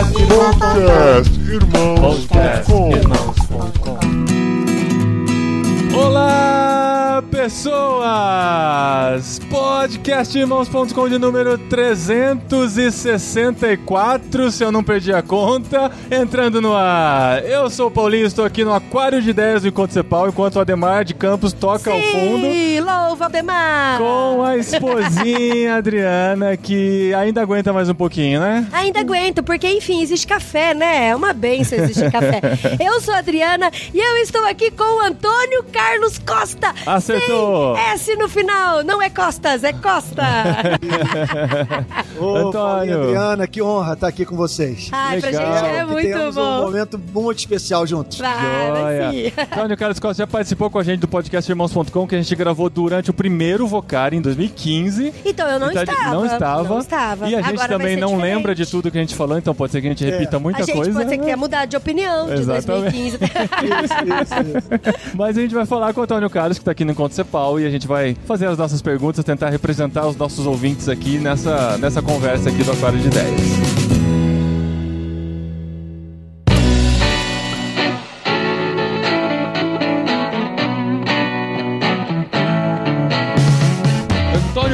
Podcast Irmãos. Podcast Irmãos.com. Olá, pessoas! Podcastirmãos.com de número 364, se eu não perdi a conta, entrando no ar. Eu sou o Paulinho, estou aqui no Aquário de Ideias do Encontro Cepal, enquanto o Ademar de Campos toca ao fundo. Sim, louva Aldemar! Com a esposinha Adriana, que ainda aguenta mais um pouquinho, né? Ainda aguento, porque enfim, existe café, né? É uma benção existir café. Eu sou a Adriana e eu estou aqui com o Antônio Carlos Costa. Acertou. Sem S no final. Não é Costas, é Costa. Ô, Antônio. Adriana, que honra estar aqui com vocês. Ai, pra Legal. gente é muito temos um bom. momento muito especial juntos. Joia. sim. Antônio Carlos Costa já participou com a gente do podcast Irmãos.com, que a gente gravou durante o primeiro Vocar em 2015. Então, eu não Então, estava. Não estava. Não estava. E a gente Agora também não diferente. lembra de tudo que a gente falou, então pode ser que a gente repita muita A gente coisa. pode ser que tenha mudado de opinião de Exatamente. 2015. Isso, isso, isso. Mas a gente vai falar com o Antônio Carlos, que está aqui no Encontro Cepal, e a gente vai fazer as nossas perguntas, tentar representar os nossos ouvintes aqui nessa, nessa conversa aqui do Aquário de Ideias.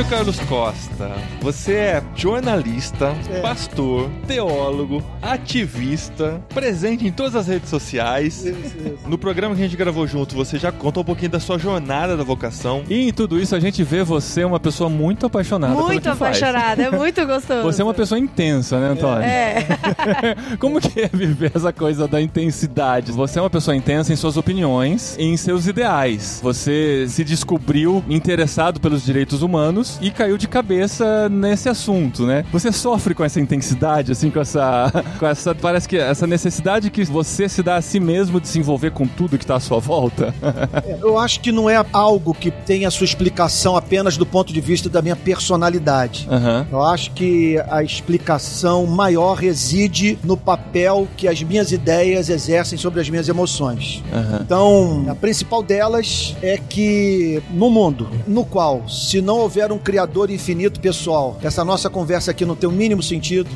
Carlos Costa, você é jornalista, É. pastor, teólogo, ativista, presente em todas as redes sociais. Isso, isso. No programa que a gente gravou junto, você já contou um pouquinho da sua jornada da vocação. E em tudo isso, a gente vê você uma pessoa muito apaixonada pelo muito que faz. apaixonada, é muito gostoso. Você é uma pessoa intensa, né, Antônio? É. Como que é viver essa coisa da intensidade? Você é uma pessoa intensa em suas opiniões e em seus ideais. Você se descobriu interessado pelos direitos humanos e caiu de cabeça nesse assunto, né? Você sofre com essa intensidade, assim, com essa, com essa, parece que essa necessidade que você se dá a si mesmo de se envolver com tudo que está à sua volta. Eu acho que não é algo que tenha sua explicação apenas do ponto de vista da minha personalidade. Aham. Eu acho que a explicação maior reside no papel que as minhas ideias exercem sobre as minhas emoções. Aham. Então, a principal delas é que no mundo no qual, se não houver um criador infinito pessoal, essa nossa conversa aqui não tem o mínimo sentido,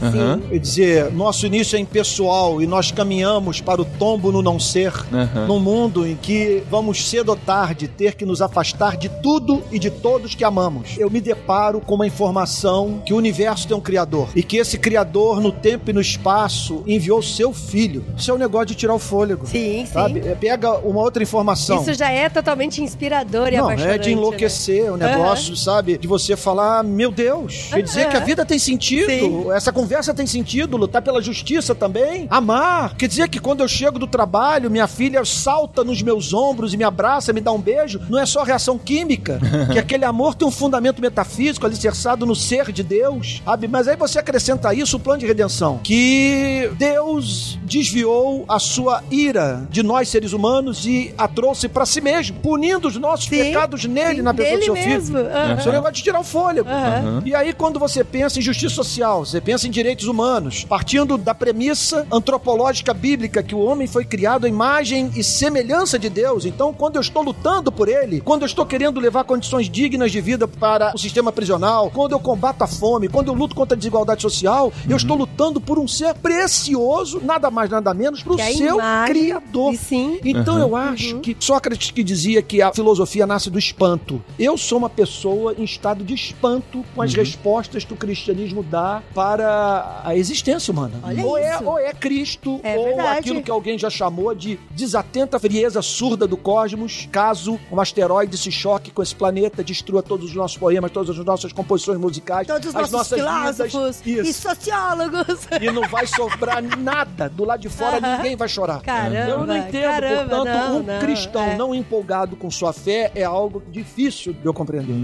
quer dizer, nosso início é impessoal e nós caminhamos para o tombo no não ser, Aham. num mundo em que vamos cedo ou tarde ter que nos afastar de tudo e de todos que amamos. Eu me deparo com uma informação que o universo tem um criador e que esse criador no tempo e no espaço enviou seu filho. Isso é um negócio de tirar o fôlego. Sim, sim. Sabe? É, Pega uma outra informação. Isso já é totalmente inspirador e Não, apaixonante. é de enlouquecer o negócio, sabe? De você falar, meu Deus, quer dizer que a vida tem sentido, Sim. essa conversa tem sentido, lutar pela justiça também, amar. Quer dizer que quando eu chego do trabalho, minha filha salta nos meus ombros e me abraça, me dá um beijo, não é só reação química, que aquele amor tem um fundamento metafísico alicerçado no ser de Deus, sabe? Mas aí você acrescenta a isso o plano de redenção, que Deus desviou a sua ira de nós seres humanos e a trouxe para si mesmo, punindo os nossos Sim. pecados nele, Sim, na pessoa do seu mesmo. filho. Aham. Isso é um negócio de tirar o fôlego. Aham. E aí, quando você pensa em justiça social, você pensa em direitos humanos, partindo da premissa antropológica bíblica que o homem foi criado à imagem e semelhança de Deus. Então, quando eu estou lutando por ele, quando eu estou querendo levar condições dignas de vida para o sistema prisional, quando eu combato a fome, quando eu luto contra a desigualdade social, eu estou lutando por um ser precioso, nada mais, nada menos, para o é a seu criador. Sim. Então eu acho que Sócrates que dizia que a filosofia nasce do espanto. Eu sou uma pessoa em estado de espanto com as respostas que o cristianismo dá para a existência humana. Olha ou, É, isso. ou é Cristo, É ou verdade. aquilo que alguém já chamou de desatenta frieza surda do cosmos, caso um asteroide se choque com esse planeta, destrua todos os nossos poemas, todas as nossas composições musicais, Todos os as nossos nossas filósofos vidas. e sociólogos. E não vai sobrar nada. Do lado de fora Aham. ninguém vai chorar. Caramba, Eu não entendo, caramba, portanto, não, um não, cristão é. não empolgado com sua fé é algo difícil de eu compreender.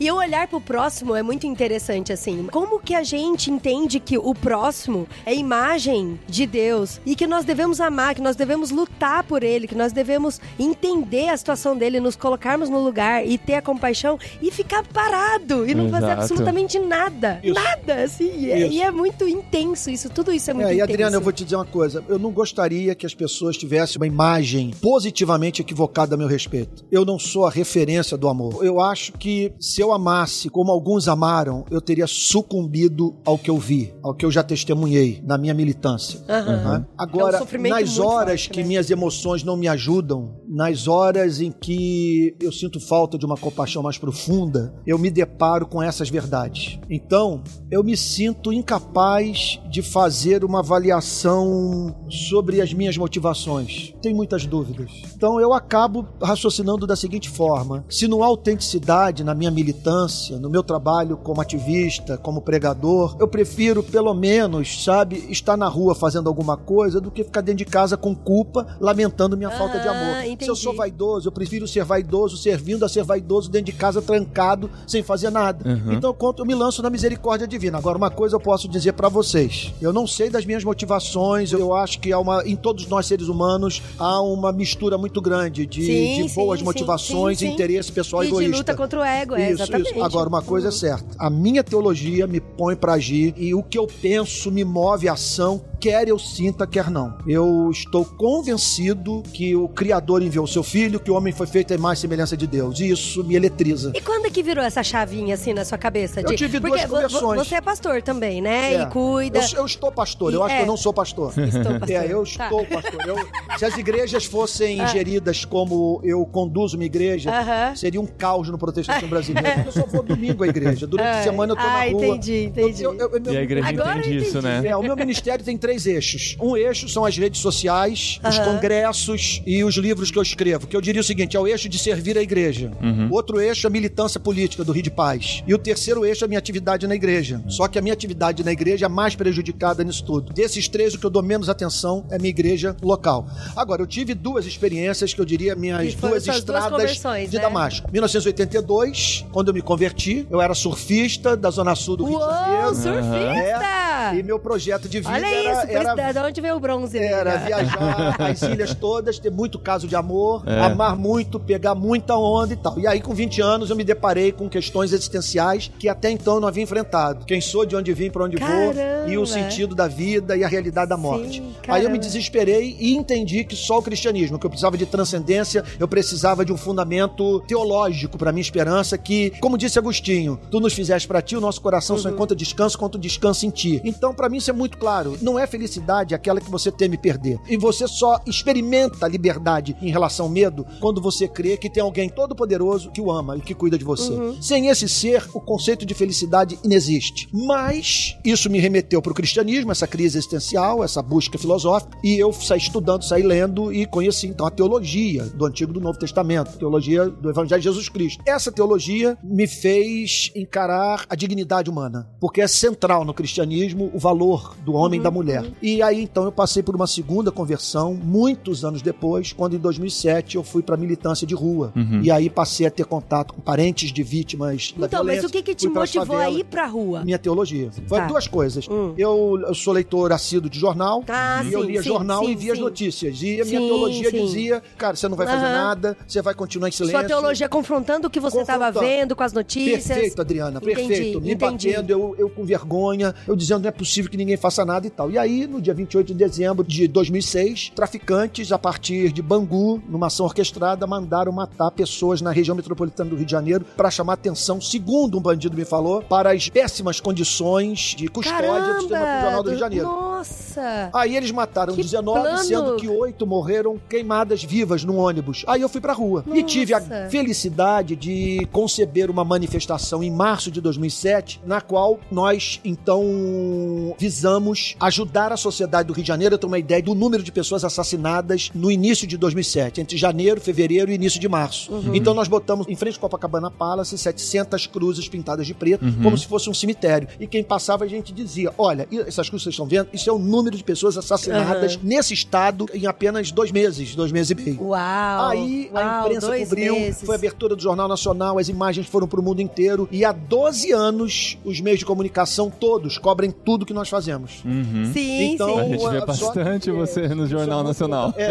E o olhar pro próximo é muito interessante, assim. Como que a gente entende que o próximo é imagem de Deus e que nós devemos amar, que nós devemos lutar por ele, que nós devemos entender a situação dele, nos colocarmos no lugar e ter a compaixão e ficar parado e não fazer Exato. absolutamente nada. Isso. Nada, assim. E é- Isso. E é muito intenso isso, tudo isso é muito É, e intenso. Adriana, eu vou te dizer uma coisa. eu não gostaria que as pessoas tivessem uma imagem positivamente equivocada a meu respeito. Eu não sou a referência do amor. Eu acho que se eu amasse como alguns amaram, eu teria sucumbido ao que eu vi, ao que eu já testemunhei na minha militância. Aham. Né? Agora, É um nas horas forte, que né? minhas emoções não me ajudam, nas horas em que eu sinto falta de uma compaixão mais profunda, eu me deparo com essas verdades. Então, eu me sinto incapaz de fazer uma avaliação sobre as minhas motivações. Tem muitas dúvidas. Então, eu acabo raciocinando da seguinte forma: se não há autenticidade na minha militância, no meu trabalho como ativista, como pregador, eu prefiro pelo menos, sabe, estar na rua fazendo alguma coisa do que ficar dentro de casa com culpa, lamentando minha falta de Ah, amor. Se eu entendi. sou vaidoso, eu prefiro ser vaidoso servindo a ser vaidoso dentro de casa trancado, sem fazer nada. Uhum. Então eu, conto, eu me lanço na misericórdia divina. Agora, uma coisa eu posso dizer pra vocês: eu não sei das minhas motivações, eu acho que há uma, em todos nós seres humanos há uma mistura muito grande de, Sim, de boas sim, motivações sim, e sim. interesse pessoal E de egoísta. luta contra o ego, é, Isso, exatamente. isso. Agora, uma coisa é certa: a minha teologia me põe pra agir e o que eu penso me move a ação, quer eu sinta, quer não. Eu estou convencido que o Criador enviou o seu filho, que o homem foi feito em mais semelhança de Deus. E isso me eletriza. E quando é que virou essa chavinha assim na sua cabeça? Eu tive duas Porque vo- conversões. Você é pastor também, né? É. E cuida. Eu, eu estou pastor, eu E- acho é. que eu não sou pastor. Estou pastor. É, eu Tá. estou pastor. Eu- se as igrejas fossem Ah. geridas como eu conduzo minha igreja, Aham. seria um caos no protestantismo brasileiro. Eu só vou domingo à igreja. Durante a semana eu tô na ah, rua. entendi, entendi. Eu- eu- eu- E a igreja Agora entende eu isso, entendi. né? É, o meu ministério tem três eixos. Um eixo são as redes sociais, os Aham. congressos e os livros que eu escrevo. Que eu diria o seguinte: é o eixo de servir a igreja. Uhum. O outro eixo é a militância política do Rio de Paz. E o terceiro eixo é a minha atividade na igreja. Só que a minha atividade na igreja é mais prejudicada nisso tudo. Desses três, o que eu dou menos atenção é a minha igreja local. Agora, eu tive duas experiências que eu diria minhas duas duas estradas conversões, de né? Damasco. 1982, quando eu me converti, eu era surfista da Zona Sul do Rio de Uou, Janeiro. surfista! E meu projeto de vida Olha era, isso, era isso, de onde veio o bronze? era amiga? viajar as ilhas todas, ter muito caso de amor, É. amar muito, pegar muita onda e tal. E aí, com 20 anos, eu me deparei com questões existenciais que até então eu não havia enfrentado. Quem sou, de onde vim, para onde vou, Caramba. e o sentido da vida e a realidade da morte. Sim, aí eu me desesperei e entendi que só o cristianismo, que eu precisava de transcendência, eu precisava de um fundamento teológico para minha esperança, que, como disse Agostinho, tu nos fizeste para ti, o nosso coração Uhum. só encontra descanso quanto descansa em ti. Então, para mim, isso é muito claro. Não é felicidade aquela que você teme perder. E você só experimenta a liberdade em relação ao medo quando você crê que tem alguém todo-poderoso que o ama e que cuida de você. Uhum. Sem esse ser, o conceito de felicidade inexiste. Mas isso me remeteu para o cristianismo, essa crise existencial, essa busca filosófica, e eu saí estudando, saí lendo e conheci então a teologia do Antigo e do Novo Testamento, teologia do Evangelho de Jesus Cristo. Essa teologia me fez encarar a dignidade humana, porque é central no cristianismo o valor do homem e da mulher. E aí então eu passei por uma segunda conversão muitos anos depois, quando em 2007 eu fui para militância de rua. Uhum. E aí passei a ter contato com parentes de vítimas da Então, mas violência. o que que te motivou a ir pra rua? Minha teologia. Foi Tá. duas coisas. Hum. Eu, eu sou leitor assíduo de jornal. Ah, e eu sim, lia sim, jornal sim, e via as notícias. E a minha Sim, teologia sim. dizia, cara, você não vai fazer nada, você vai continuar em silêncio. Sua teologia confrontando o que você estava vendo com as notícias. Perfeito, Adriana, Entendi, perfeito. Me entendi. batendo, eu, eu com vergonha, eu dizendo não é possível que ninguém faça nada e tal. E aí, no dia 28 de dezembro de 2006, traficantes, a partir de Bangu, numa ação orquestrada, mandaram matar pessoas na região metropolitana do Rio de Janeiro para chamar atenção, segundo um bandido me falou, para as péssimas condições de custódia do sistema prisional do Rio de Janeiro. Nossa! Aí eles mataram Que 19, plano. sendo que oito morreram queimadas vivas num ônibus. Aí eu fui pra rua. E Nossa. tive a felicidade de conceber uma manifestação em março de 2007, na qual nós, então, visamos ajudar a sociedade do Rio de Janeiro a ter uma ideia do número de pessoas assassinadas no início de 2007, entre janeiro, fevereiro e início de março. Uhum. Então nós botamos em frente ao Copacabana Palace 700 cruzes pintadas de preto, Uhum. como se fosse um cemitério. E quem passava a gente dizia: olha, e essas cruzes que vocês estão vendo, isso é o número de pessoas assassinadas Uhum. nesse estado em apenas dois meses, dois meses e meio. Uau! Aí a Uau, imprensa dois cobriu, meses. foi a abertura do Jornal Nacional, as imagens foram pro mundo inteiro. E há 12 anos, os meios de comunicação todos cobrem tudo que nós fazemos. Uhum. Sim, Então, A sim. gente vê bastante você no Jornal é muito- Nacional. É,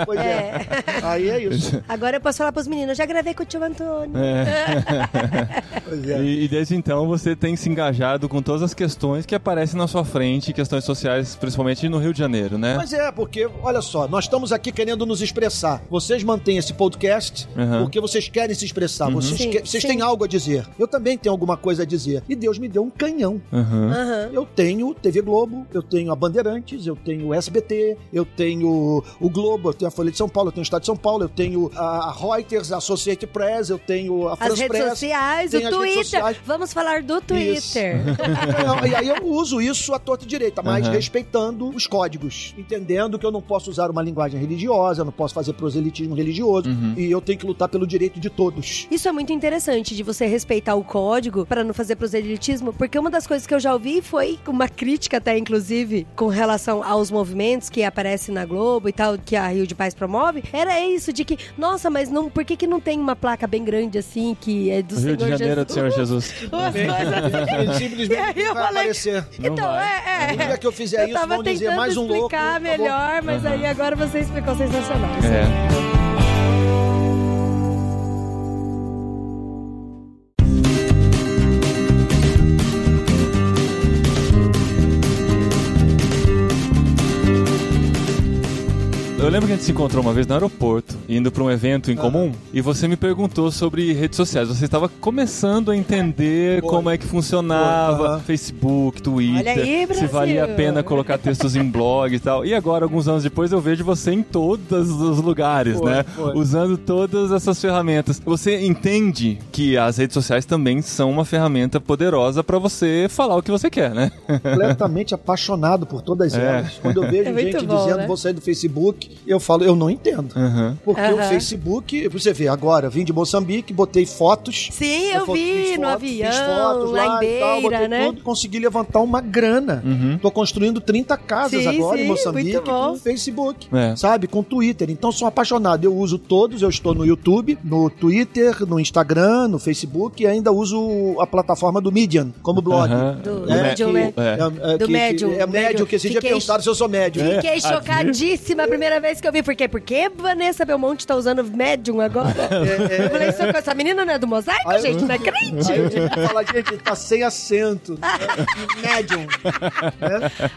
é, pois é. É. Aí é isso. Agora eu posso falar pros meninos, já gravei com o tio Antônio. Pois é. E, e desde então você tem se engajado com todas as questões que aparecem na sua frente, questões sociais, principalmente principalmente no Rio de Janeiro, né? Mas é, porque, olha só, nós estamos aqui querendo nos expressar. Vocês mantêm esse podcast Uhum. porque vocês querem se expressar. Vocês, Sim, que- vocês sim. têm algo a dizer. Eu também tenho alguma coisa a dizer. E Deus me deu um canhão. Uhum. Eu tenho TV Globo, eu tenho a Bandeirantes, eu tenho o SBT, eu tenho o Globo, eu tenho a Folha de São Paulo, eu tenho o Estado de São Paulo, eu tenho a Reuters, a Associated Press, eu tenho a As France redes Press. sociais, o as Twitter. sociais. Vamos falar do. Twitter. Não, e aí eu uso isso à torta direita, mas Aham. Respeitando os códigos, entendendo que eu não posso usar uma linguagem religiosa, eu não posso fazer proselitismo religioso, Uhum. e eu tenho que lutar pelo direito de todos. Isso é muito interessante de você respeitar o código para não fazer proselitismo, porque uma das coisas que eu já ouvi foi uma crítica até inclusive com relação aos movimentos que aparecem na Globo e tal que a Rio de Paz promove, era isso de que, nossa, mas não, por que que não tem uma placa bem grande assim que é do Rio Senhor de Janeiro Jesus? do Senhor Jesus. Assim. Simplesmente E aí eu vai falei- aparecer. Então, é, é. No dia que eu fizer Eu isso, tava vão dizer tentando mais um louco. explicar acabou. melhor, mas Aham. aí agora você explicou sensacional. É. lembro que a gente se encontrou uma vez no aeroporto, indo para um evento em comum, e você me perguntou sobre redes sociais. Você estava começando a entender Foi. como é que funcionava aham. Facebook, Twitter, Olha aí, se valia a pena colocar textos em blog e tal. E agora, alguns anos depois, eu vejo você em todos os lugares, Foi, né? foi. Usando todas essas ferramentas. Você entende que as redes sociais também são uma ferramenta poderosa para você falar o que você quer, né? completamente apaixonado por todas É. elas. Quando eu vejo É gente bom, dizendo né? vou sair do Facebook, eu falo, eu não entendo. Uhum. Porque o Aham. Facebook, você vê, agora vim de Moçambique, botei fotos. Sim, eu fo- vi no foto- avião, fiz fotos lá em e tal, botei Beira, né? tudo, consegui levantar uma grana. Uhum. Tô construindo 30 casas Sim, agora sim, em Moçambique com o Facebook, É. sabe? Com Twitter. Então sou apaixonado. Eu uso todos, eu estou no YouTube, no Twitter, no Instagram, no Facebook e ainda uso a plataforma do Medium como blog. Do- Do É, Medium, que- né? É. É, é, Do que- Medium, É médio que esse dia Fiquei- perguntaram se eu sou médio. Fiquei É, chocadíssima a primeira vez que eu vi. Por quê? Porque Vanessa Belmonte tá usando Medium agora. Eu falei, "Isso- essa menina não é do mosaico, Aí gente? Não é crente? Aí eu tive que falar, gente, tá sem acento. É, Medium.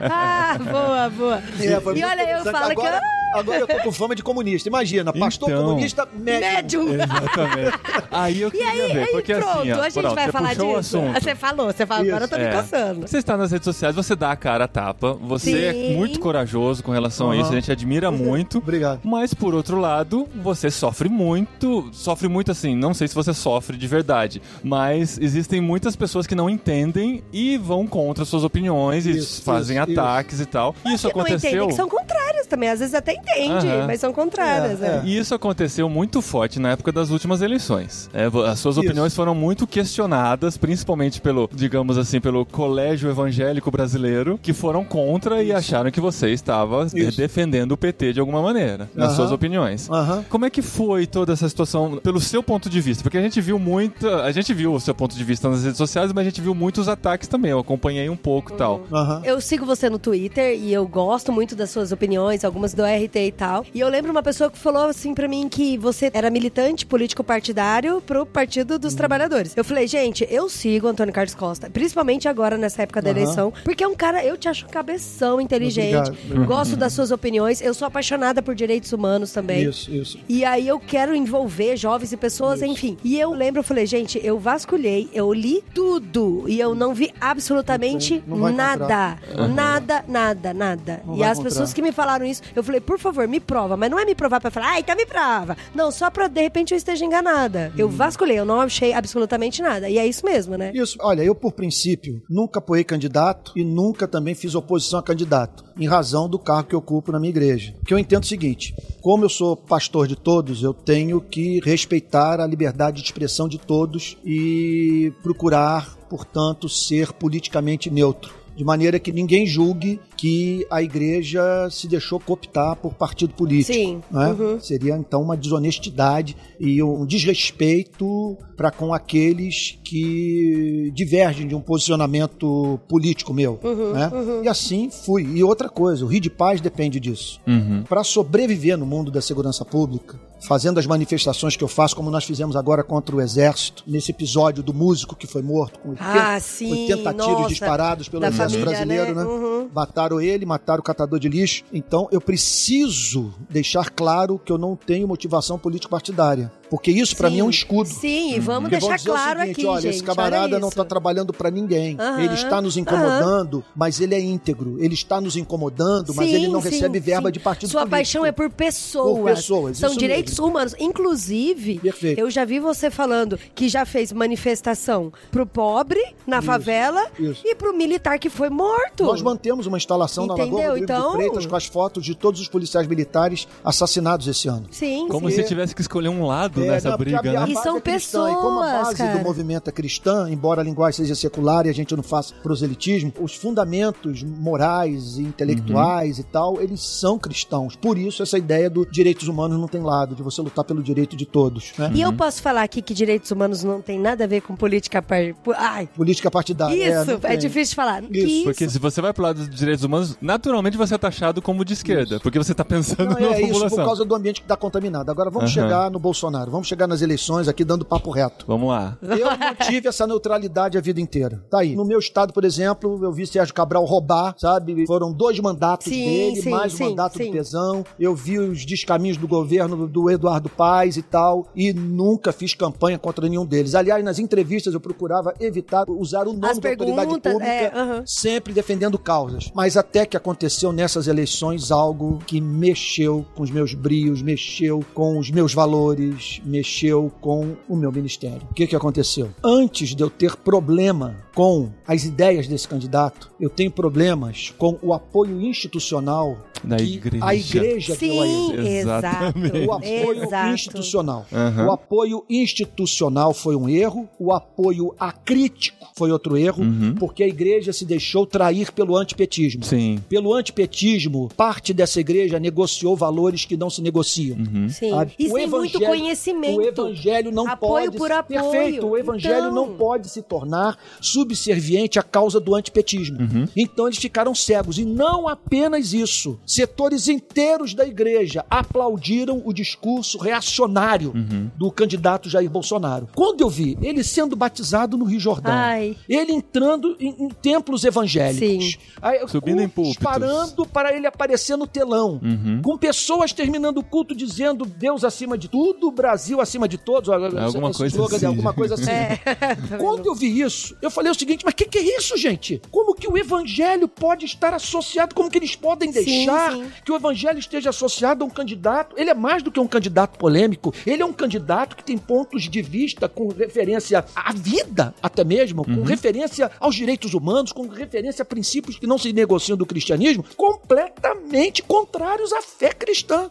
Ah, boa, boa. É, e olha, eu falo agora, que... Agora eu tô com fama de comunista. Imagina, pastor Então. comunista, médium. Médium. Exatamente. Aí eu E queria aí, ver, aí porque pronto, assim, ó, a gente pronto, vai você falar disso. assunto. Você falou, você falou, agora eu tô me É. coçando. Você está nas redes sociais, você dá a cara a tapa, você é Sim. muito corajoso com relação a Aham. isso, a gente admira muito. Obrigado. Mas por outro lado, você sofre muito, sofre muito assim, não sei se você sofre de verdade, mas existem muitas pessoas que não entendem e vão contra suas opiniões e Isso, fazem isso, ataques e tal. Isso Que não aconteceu. entendem que são contrárias também. Às vezes até entende, Aham. mas são contrárias. É, né? E isso aconteceu muito forte na época das últimas eleições. É, as suas Isso. opiniões foram muito questionadas, principalmente pelo, digamos assim, pelo colégio evangélico brasileiro, que foram contra e acharam que você estava eh, Isso. defendendo o PT de alguma maneira, nas Aham. suas opiniões. Aham. Como é que foi toda essa situação pelo seu ponto de vista? Porque a gente viu muita, a gente viu o seu ponto de vista nas redes sociais, mas a gente viu muitos ataques também. Eu acompanhei um pouco e tal. Aham. Eu sigo você no Twitter e eu gosto muito das suas opiniões, algumas do E tal. E eu lembro uma pessoa que falou assim pra mim que você era militante político partidário pro Partido Uhum. dos Trabalhadores. Eu falei, gente, eu sigo Antônio Carlos Costa, principalmente agora nessa época da Aham. eleição, porque é um cara, eu te acho um cabeção, inteligente, Obrigado. gosto das suas opiniões, eu sou apaixonada por direitos humanos também. Isso, isso. E aí eu quero envolver jovens e pessoas, enfim. E eu lembro, eu falei, gente, eu vasculhei, eu li tudo e eu não vi absolutamente Não nada. Nada, nada, nada. E as encontrar. pessoas que me falaram isso, eu falei, por favor, me prova. Mas não é me provar pra falar, ah, então me prova. Não, só pra de repente eu esteja enganada. Hum. Eu vasculhei, eu não achei absolutamente nada. E é isso mesmo, né? Isso, olha, eu por princípio nunca apoiei candidato e nunca também fiz oposição a candidato, em razão do cargo que eu ocupo na minha igreja. Porque eu entendo o seguinte: como eu sou pastor de todos, eu tenho que respeitar a liberdade de expressão de todos e procurar, portanto, ser politicamente neutro. De maneira que ninguém julgue que a igreja se deixou cooptar por partido político. Sim, né? uhum. Seria então uma desonestidade e um desrespeito para com aqueles que divergem de um posicionamento político meu. Uhum, né? E assim fui. E outra coisa, o Rio de Paz depende disso. Uhum. Para sobreviver no mundo da segurança pública, fazendo as manifestações que eu faço, como nós fizemos agora contra o Exército, nesse episódio do músico que foi morto com 80, Ah, sim, 80 tiros nossa, disparados pelo Exército família, Brasileiro, né? né? Uhum. Mataram ele, mataram o catador de lixo. Então eu preciso deixar claro que eu não tenho motivação político-partidária. Porque isso, pra Sim. mim, é um escudo. Sim, e vamos Porque deixar claro seguinte, aqui, olha, gente. esse camarada não está trabalhando pra ninguém. Aham, Ele está nos incomodando, mas ele é íntegro. Ele está nos incomodando, mas Sim, ele não sim, recebe verba de partido Sua político. paixão é por pessoas. Por pessoas, São isso direitos humanos. Inclusive, Perfeito. eu já vi você falando que já fez manifestação pro pobre na favela isso. e pro militar que foi morto. Nós mantemos uma instalação na Entendeu? Lagoa Rodrigo de Então- Freitas com as fotos de todos os policiais militares assassinados esse ano. Sim, Como sim. se tivesse que escolher um lado É, nessa não, briga, a- a né? E base são é cristã, E como a pessoas, base cara. do movimento é cristã, embora a linguagem seja secular e a gente não faça proselitismo, os fundamentos morais e intelectuais Uhum. e tal, eles são cristãos. Por isso, essa ideia do direitos humanos não tem lado, de você lutar pelo direito de todos. Né? E eu posso falar aqui que direitos humanos não tem nada a ver com política par... pu- Ai, Política partidária. é, isso, é, tem. difícil de falar. Isso, Isso. Porque se você vai pro lado dos direitos humanos, naturalmente você é taxado como de esquerda. Porque você tá pensando Não, na é isso população. por causa do ambiente que está contaminado. Agora vamos Aham. chegar no Bolsonaro, vamos chegar nas eleições aqui dando papo reto. Vamos lá. Eu mantive essa neutralidade a vida inteira. Tá aí. No meu estado, por exemplo, eu vi Sérgio Cabral roubar, sabe? Foram dois mandatos Sim, dele, sim, mais sim, mandato sim. do Pezão. Eu vi os descaminhos do governo do Eduardo Paes e tal, e nunca fiz campanha contra nenhum deles. Aliás, nas entrevistas eu procurava evitar usar o nome As da autoridade pública, é, sempre defendendo causas. Mas até que aconteceu nessas eleições algo que mexeu com os meus brios, mexeu com os meus valores, mexeu com o meu ministério. O que, que aconteceu? Antes de eu ter problema com as ideias desse candidato, eu tenho problemas com o apoio institucional Da que igreja. a igreja deu a ele. Sim, exato. Exatamente. O apoio Exato. institucional. Aham. O apoio institucional foi um erro, o apoio acrítico foi outro erro, Uhum. porque a igreja se deixou trair pelo antipetismo. Sim. Pelo antipetismo, parte dessa igreja negociou valores que não se negociam. Uhum. Sim. sabe? E O sem muito evangelho- conhecimento. O evangelho não Apoio pode. por apoio. Perfeito. O evangelho Então- não pode se tornar subserviente à causa do antipetismo. Então eles ficaram cegos. E não apenas isso. Setores inteiros da igreja aplaudiram o discurso reacionário do candidato Jair Bolsonaro. Quando eu vi ele sendo batizado no Rio Jordão, Ai. ele entrando em, em templos evangélicos, aí, Subindo com- em púlpitos. parando para ele aparecer no telão, Uhum. com pessoas terminando o culto dizendo Deus acima de tudo, Brasil acima de todos. Alguma coisa assim. Alguma coisa assim. É. Quando eu vi isso, eu falei o seguinte, mas o que, que é isso, gente? Como que o evangelho pode estar associado? Como que eles podem Sim, deixar sim. que o evangelho esteja associado a um candidato? Ele é mais do que um candidato polêmico. Ele é um candidato que tem pontos de vista com referência à vida, até mesmo, com referência aos direitos humanos, com referência a princípios que não se negociam do cristianismo, completamente contrários à fé cristã.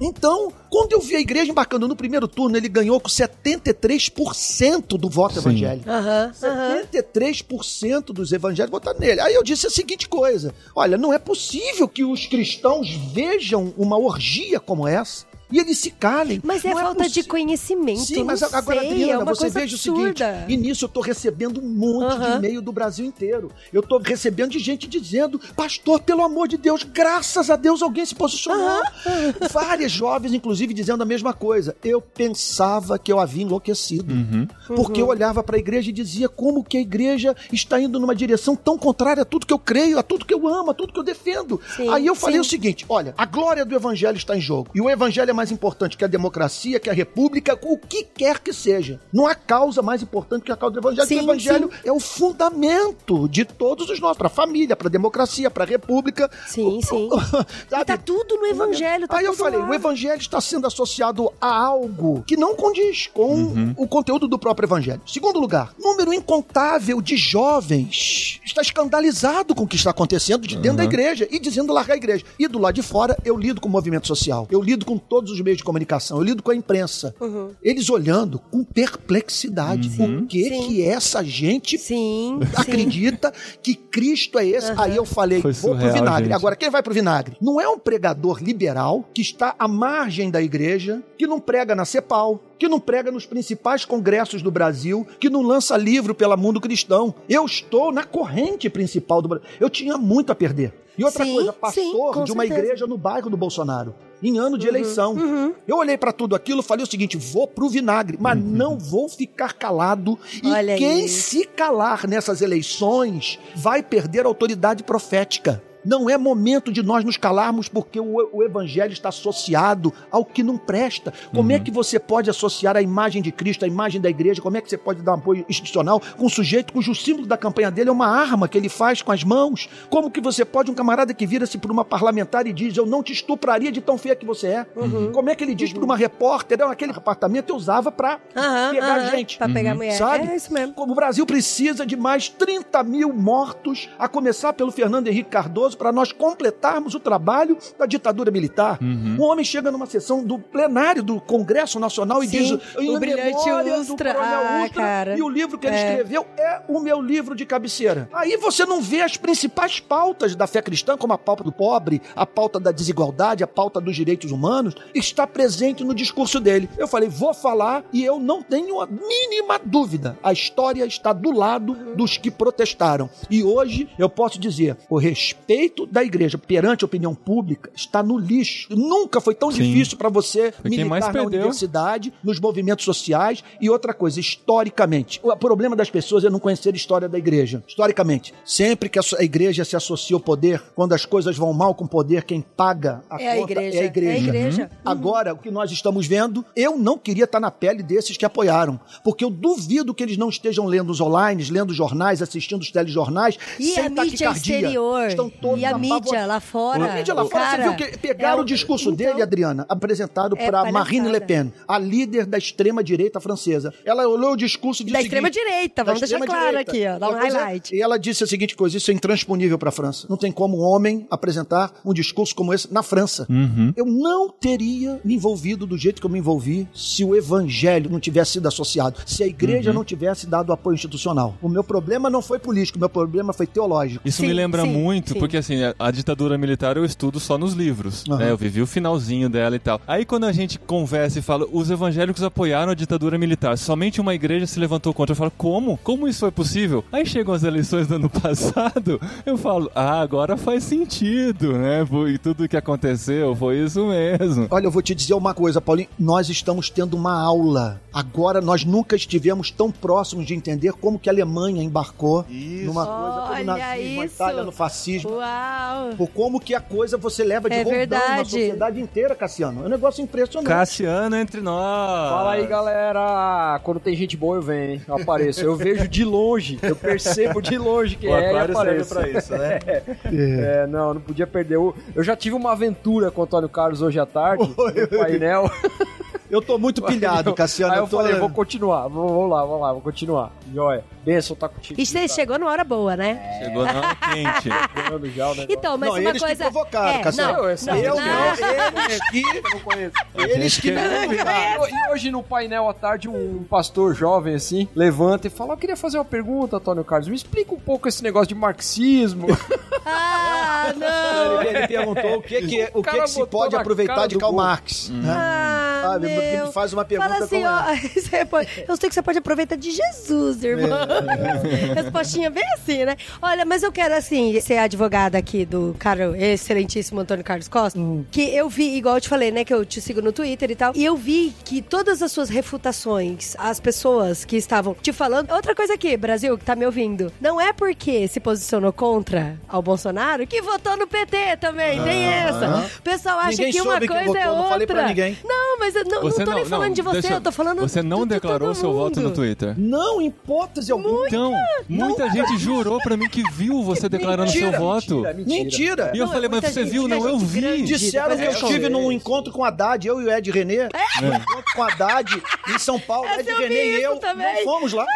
Então, quando eu vi a igreja embarcando no primeiro turno, ele ganhou com 73% do voto Sim. evangélico. Aham. 73% dos evangélicos votaram nele. Aí eu disse a seguinte coisa: olha, não é possível que os cristãos vejam uma orgia como essa e eles se calem. Mas é Não falta de conhecimento. Sim, mas agora, sei, Adriana, é uma você coisa veja absurda. o seguinte: e nisso eu tô recebendo um monte de e-mail do Brasil inteiro. Eu tô recebendo de gente dizendo, pastor, pelo amor de Deus, graças a Deus alguém se posicionou. Várias jovens, inclusive, dizendo a mesma coisa. Eu pensava que eu havia enlouquecido. Porque eu olhava para a igreja e dizia como que a igreja está indo numa direção tão contrária a tudo que eu creio, a tudo que eu amo, a tudo que eu defendo. Sim, Aí eu falei sim. o seguinte: olha, a glória do evangelho está em jogo. E o evangelho é mais importante que a democracia, que a república, o que quer que seja. Não há causa mais importante que a causa do evangelho. Sim, porque o evangelho é o fundamento de todos os nossos, para a família, para a democracia, para a república. Sim, sim. Sabe? E tá tudo no evangelho. Tá Aí eu falei, lá. o evangelho está sendo associado a algo que não condiz com o conteúdo do próprio evangelho. Segundo lugar, número incontável de jovens está escandalizado com o que está acontecendo de dentro da igreja e dizendo largar a igreja. E do lado de fora, eu lido com o movimento social, eu lido com todos os meios de comunicação, eu lido com a imprensa. Uhum. Eles olhando com perplexidade. O que Sim. que essa gente Sim, sim. acredita que Cristo é esse. Aí eu falei, Foi vou pro surreal, vinagre. gente. Agora, quem vai pro vinagre? Não é um pregador liberal que está à margem da igreja, que não prega na CEPAL, que não prega nos principais congressos do Brasil, que não lança livro pela Mundo Cristão. Eu estou na corrente principal do Brasil. Eu tinha muito a perder. E outra Sim, coisa, sim, pastor com de uma certeza. igreja no bairro do Bolsonaro. Em ano de eleição. Eu olhei pra tudo aquilo e falei o seguinte: vou pro vinagre, mas não vou ficar calado. E Olha quem isso. se calar nessas eleições vai perder a autoridade profética. Não é momento de nós nos calarmos porque o, o evangelho está associado ao que não presta. Como é que você pode associar a imagem de Cristo, a imagem da igreja? Como é que você pode dar um apoio institucional com um sujeito cujo símbolo da campanha dele é uma arma que ele faz com as mãos? Como que você pode, um camarada que vira-se para uma parlamentar e diz, eu não te estupraria de tão feia que você é? Como é que ele diz para uma repórter, "Não, aquele apartamento eu usava para pegar aham, gente? Pra pegar mulher. Sabe? É isso mesmo. Como o Brasil precisa de mais 30 mil mortos, a começar pelo Fernando Henrique Cardoso, para nós completarmos o trabalho da ditadura militar. Um homem chega numa sessão do plenário do Congresso Nacional e Sim, diz: o "Em Brilhante Ustra." Ah, Ustra", cara. E o livro que ele É. escreveu é o meu livro de cabeceira. Aí você não vê as principais pautas da fé cristã, como a pauta do pobre, a pauta da desigualdade, a pauta dos direitos humanos, está presente no discurso dele. Eu falei, vou falar e eu não tenho a mínima dúvida. A história está do lado dos que protestaram. E hoje eu posso dizer, o respeito da igreja perante a opinião pública está no lixo. Nunca foi tão Sim. difícil para você Foi militar na perdeu. universidade, nos movimentos sociais e outra coisa, historicamente. O problema das pessoas é não conhecer a história da igreja. Historicamente, sempre que a a igreja se associa ao poder, quando as coisas vão mal com o poder, quem paga a É a conta igreja. é a igreja. É a igreja. Uhum. Agora, o que nós estamos vendo, eu não queria estar na pele desses que apoiaram, porque eu duvido que eles não estejam lendo os online, lendo os jornais, assistindo os telejornais, E sem a mídia exterior? Estão todos E a mídia lá fora? A mídia lá fora, Cara, você viu que pegaram é o discurso então, dele, Adriana, apresentado É para. Marine Le Pen, a líder da extrema-direita francesa. Ela olhou o discurso e disse Da o extrema-direita, vamos deixar claro aqui, ó, dá um highlight. E ela disse a seguinte coisa, isso é intransponível para a França. Não tem como um homem apresentar um discurso como esse na França. Eu não teria me envolvido do jeito que eu me envolvi se o evangelho não tivesse sido associado, se a igreja não tivesse dado apoio institucional. O meu problema não foi político, o meu problema foi teológico. Isso Sim, me lembra sim, muito, sim. porque assim, a, a ditadura militar eu estudo só nos livros, Aham. né? Eu vivi o finalzinho dela e tal. Aí quando a gente conversa e fala, os evangélicos apoiaram a ditadura militar, somente uma igreja se levantou contra. Eu falo, como? Como isso foi possível? Aí chegam as eleições do ano passado, eu falo, ah, agora faz sentido, né? E tudo que aconteceu foi isso mesmo. Olha, eu vou te dizer uma coisa, Paulinho. Nós estamos tendo uma aula. Agora, nós nunca estivemos tão próximos de entender como que a Alemanha embarcou numa coisa como nazismo, a isso. Itália no fascismo. Uau! Por como que a coisa você leva de É verdade. sociedade inteira, Cassiano. É um negócio impressionante. Cassiano entre nós. Fala aí, galera. Quando tem gente boa, eu venho, hein? Eu apareço. Eu vejo de longe, eu percebo de longe quem O é e apareço. pra isso, né? É, não, não podia perder. Eu, eu já tive uma aventura com o Antônio Carlos hoje à tarde, no painel. Eu tô muito pilhado, Cassiano. Aí eu tô- falei, vou continuar, vou, vou lá, vou lá, vou continuar. Joia. Benção tá contigo. E você chegou numa hora boa, né? Chegou na hora quente. Ganhando já o negócio. Então, mas Não, uma eles que coisa. provocaram, é, Cassiano. não, Eu, eu não, Eu não. não, eles que... Não conheço. Eles que... que- E hoje no painel à tarde, um pastor jovem assim levanta e fala: Eu queria fazer uma pergunta, Antônio Carlos. Me explica um pouco esse negócio de marxismo. Ah, não! Ele, ele perguntou o que, que, o O que, que se pode aproveitar de Karl. Marx. né? Ah, Sabe, meu. me faz uma pergunta Fala assim, como ó, eu sei que você pode aproveitar de Jesus, irmão. Respostinha bem assim, né? Olha, mas eu quero, assim, ser advogada aqui do cara excelentíssimo Antônio Carlos Costa, que eu vi, igual eu te falei, né, que eu te sigo no Twitter e tal, e eu vi que todas as suas refutações, as pessoas que estavam te falando... Outra coisa aqui, Brasil, que tá me ouvindo, não é porque se posicionou contra ao Bolsonaro que votou no PT também, tem essa. O pessoal acha Ninguém que uma que coisa votou, é outra. não falei pra ninguém. Não, mas eu não, não tô nem falando de você, deixa- eu tô falando Você não de- de declarou seu voto no. Twitter. Não, em hipótese alguma. Então, muita gente jurou pra mim que viu você declarando seu Mentira, voto. Mentira. E eu Não, é falei, mas você gente, viu? Não, eu vi. Disseram que eu estive num encontro com a Haddad, eu e o Ed René. Um encontro com a Haddad em São Paulo. Ed René e eu também. não fomos lá.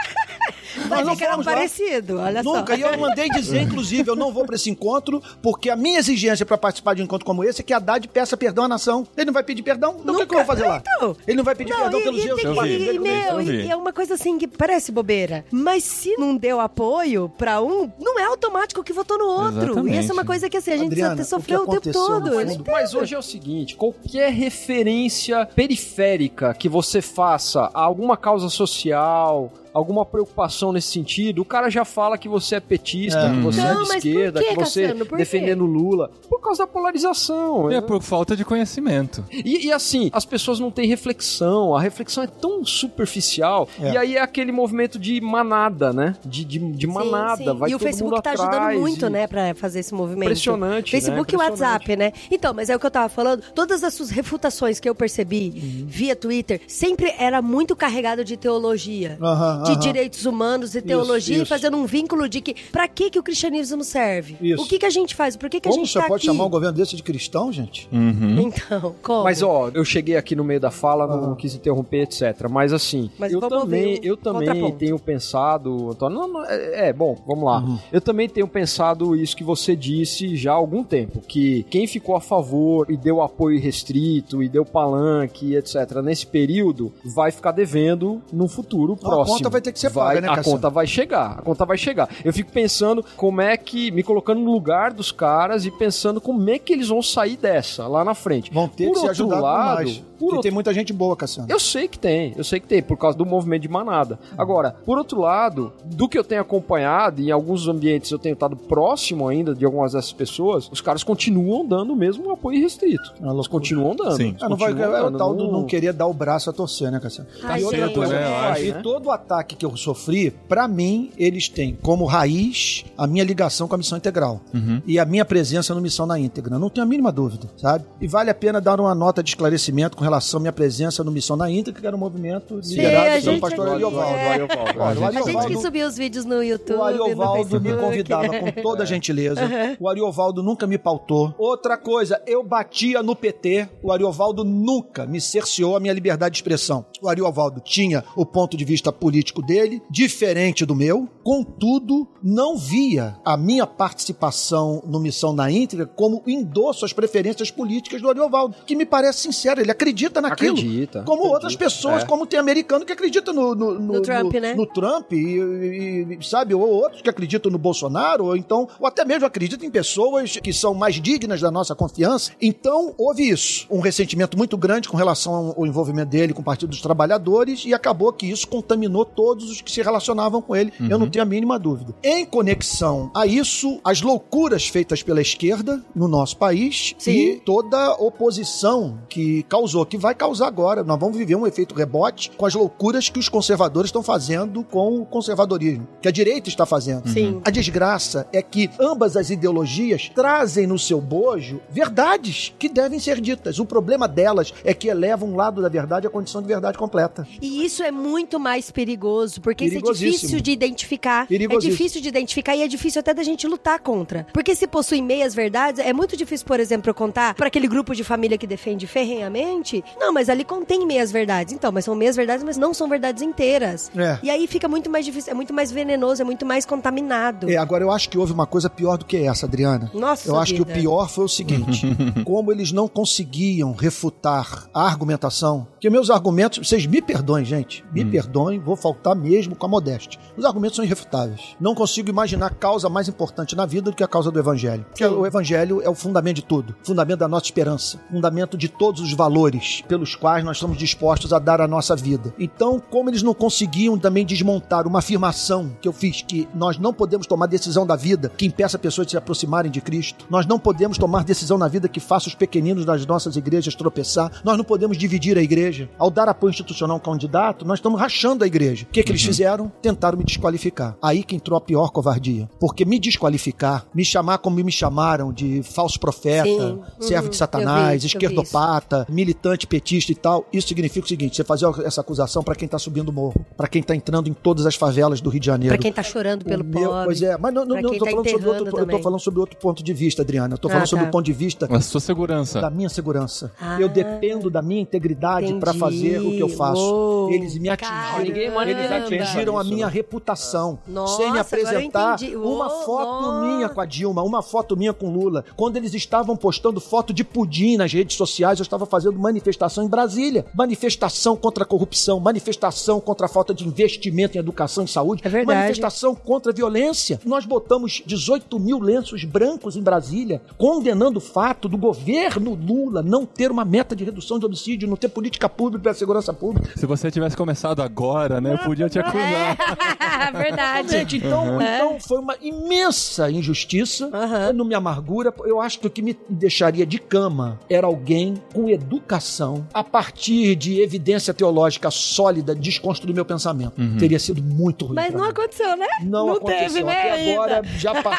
Mas Nós não é fomos lá. parecido, olha Nunca. só. E eu mandei dizer, inclusive, eu não vou pra esse encontro, porque a minha exigência pra participar de um encontro como esse é que a Haddad peça perdão à nação. Ele não vai pedir perdão? Então o que, que eu vou fazer lá? Então. Ele não vai pedir perdão pelos erros e, meu, e é uma coisa assim que parece bobeira. Mas se não deu apoio pra um, não é automático que votou no outro. E Exatamente. essa é uma coisa que assim, a gente Adriana, sofreu o o, tempo todo. Mas hoje é o seguinte: qualquer referência periférica que você faça a alguma causa social, alguma discussão nesse sentido, o cara já fala que você é petista, É. que você é Não, de mas por esquerda, quê, que você Cassiano? Defendendo Lula. Por causa da polarização. É por falta de conhecimento. E, e assim, as pessoas não têm reflexão, a reflexão é tão superficial. É. E aí é aquele movimento de manada, né? De, de, de Sim, manada. sim. Vai e o Facebook mundo tá atrás ajudando muito, e- né, pra fazer esse movimento. Impressionante, né? Facebook e Impressionante. WhatsApp, né? Então, mas é o que eu tava falando. Todas as suas refutações que eu percebi Uhum. via Twitter sempre era muito carregado de teologia. Aham, de direitos humanos e teologia isso. e fazendo um vínculo de que pra que que o cristianismo serve? Isso. O que que a gente faz? Por que que a Como gente você tá pode aqui? chamar um governo desse de cristão, gente? Então, como? Mas ó, eu cheguei aqui no meio da fala, não quis interromper, etc. Mas assim, Mas eu também, ouvir o eu também tenho pensado, Antônio, não, não, é, é, bom, vamos lá. Eu também tenho pensado isso que você disse já há algum tempo, que quem ficou a favor e deu apoio restrito e deu palanque, etc. Nesse período vai ficar devendo no futuro próximo. Vai ter que ser Vai- paga, né, A Cassiano? conta vai chegar, a conta vai chegar. Eu fico pensando como é que, me colocando no lugar dos caras e pensando como é que eles vão sair dessa lá na frente. Vão ter Por que se outro ajudar lado, mais. por Porque outro tem muita gente boa, Cassiano. eu sei que tem, eu sei que tem, por causa do movimento de manada. Agora, por outro lado, do que eu tenho acompanhado, em alguns ambientes eu tenho estado próximo ainda de algumas dessas pessoas, os caras continuam dando mesmo apoio restrito. É Eles continuam dando. Sim. eles Ah, não vai, continuam é o dando, tal do não querer dar o braço a torcer, né, Cassiano? Ai, e outra coisa, né, eu acho. e todo o ataque que eu sofri, pra mim, eles têm como raiz a minha ligação com a missão integral e a minha presença no Missão na íntegra. Não tenho a mínima dúvida, sabe? E vale a pena dar uma nota de esclarecimento com relação à minha presença no Missão na íntegra, que era um movimento liderado a pelo pastor Ariovaldo. é. Olha, o A gente que Ariovaldo- subiu os vídeos no YouTube, o Ariovaldo me convidava com toda a gentileza. O Ariovaldo nunca me pautou. Outra coisa, eu batia no PT. O Ariovaldo nunca me cerceou a minha liberdade de expressão. O Ariovaldo tinha o ponto de vista político dele, diferente do meu. Contudo, não via a minha participação no Missão na íntegra como endosso às preferências políticas do Ariovaldo, que me parece sincero. Ele acredita naquilo. Acredita, Como acredita, outras pessoas, é. como tem americano que acredita no, no, No Trump, né? no Trump e, e- sabe, ou outros que acreditam no Bolsonaro, ou então, ou até mesmo acreditam em pessoas que são mais dignas da nossa confiança. Então, houve isso. Um ressentimento muito grande com relação ao- ao envolvimento dele com o Partido dos Trabalhadores e acabou que isso contaminou todos os que se relacionavam com ele. Eu não tenho a mínima dúvida. Em conexão a isso, as loucuras feitas pela esquerda no nosso país Sim. e toda a oposição que causou, que vai causar agora. Nós vamos viver um efeito rebote com as loucuras que os conservadores estão fazendo com o conservadorismo, que a direita está fazendo. Sim. A desgraça é que ambas as ideologias trazem no seu bojo verdades que devem ser ditas. O problema delas é que elevam um lado da verdade à condição de verdade completa. E isso é muito mais perigoso, porque isso é difícil de identificar. É difícil de identificar e é difícil até da gente lutar contra. Porque se possui meias verdades, é muito difícil, por exemplo, eu contar para aquele grupo de família que defende ferrenhamente. Não, mas ali contém meias verdades. Então, mas são meias verdades, mas não são verdades inteiras. É. E aí fica muito mais difícil, é muito mais venenoso, é muito mais contaminado. É, agora eu acho que houve uma coisa pior do que essa, Adriana. Nossa Eu acho que o vida. pior foi o seguinte: como eles não conseguiam refutar a argumentação, que meus argumentos, vocês me perdoem, gente, me perdoem, vou faltar mesmo com a modéstia. Os argumentos são irrefutáveis. Não consigo imaginar causa mais importante na vida do que a causa do evangelho. Porque Sim. o evangelho é o fundamento de tudo, fundamento da nossa esperança, fundamento de todos os valores pelos quais nós estamos dispostos a dar a nossa vida. Então, como eles não conseguiam também desmontar uma afirmação que eu fiz que nós não podemos tomar decisão da vida que impeça pessoas de se aproximarem de Cristo. Nós não podemos tomar decisão na vida que faça os pequeninos das nossas igrejas tropeçar. Nós não podemos dividir a igreja. Ao dar apoio institucional a um candidato, nós estamos rachando a igreja. O que, que eles fizeram? Tentaram me desqualificar. Aí que entrou a pior covardia. Porque me desqualificar, me chamar como me chamaram de falso profeta, Sim. servo Uhum. de Satanás, vi, esquerdopata, militante petista e tal, isso significa o seguinte: você fazer essa acusação para quem tá subindo o morro, para quem tá entrando em todas as favelas do Rio de Janeiro. Pra quem tá chorando pelo meu- pobre. Pois é, mas não, não, não tô tá falando sobre outro, eu tô falando sobre outro ponto de vista, Adriana. Eu tô falando Ah, sobre tá. o ponto de vista A sua segurança. da minha segurança. Ah, eu dependo da minha integridade para fazer o que eu faço. Uou. Eles me atingiram, Caramba. Eles atingiram a minha reputação Nossa, sem me apresentar uma foto nossa. minha com a Dilma, uma foto minha com Lula. Quando eles estavam postando foto de pudim nas redes sociais, eu estava fazendo manifestação em Brasília. Manifestação contra a corrupção, manifestação contra a falta de investimento em educação e saúde, É verdade. manifestação contra a violência. Nós botamos 18 mil lenços brancos em Brasília, condenando o fato do governo Lula não ter uma meta de redução de homicídio, não ter política pública para a segurança pública. Se você tivesse começado agora, né? Eu podia te acusar. É, verdade. Gente, então, É. então foi uma imensa injustiça. Eu não me amargura. Eu acho que o que me deixaria de cama era alguém com educação, a partir de evidência teológica sólida, desconstruir meu pensamento. Teria sido muito ruim. Mas não mim. aconteceu, né? Não, aconteceu. teve, né? Até ainda. agora já passou.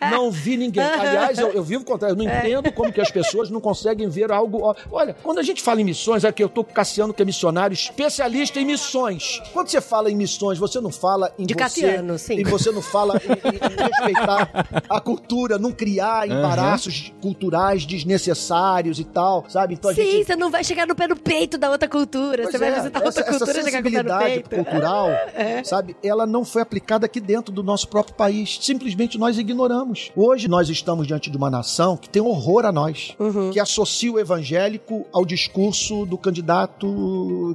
Não vi ninguém. Aliás, eu, eu vivo o contrário. Eu não É. entendo como que as pessoas não conseguem ver algo. Olha, quando a gente fala em missões, aqui eu tô Cassiano, que é missionário, especialista em missões. Quando você fala em missões, você não fala em De você. Cassiano, sim. E você não fala em, em- em respeitar a cultura, não criar embaraços culturais desnecessários e tal, sabe? Então a Sim, gente. você não vai chegar no pé do peito da outra cultura. Pois você vai é, visitar essa, outra essa cultura e no sensibilidade peito. cultural, sabe, ela não foi aplicada aqui dentro do nosso próprio país. Simplesmente nós ignoramos. Hoje nós estamos diante de uma nação que tem horror a nós, Uhum. que associa o evangélico ao discurso do candidato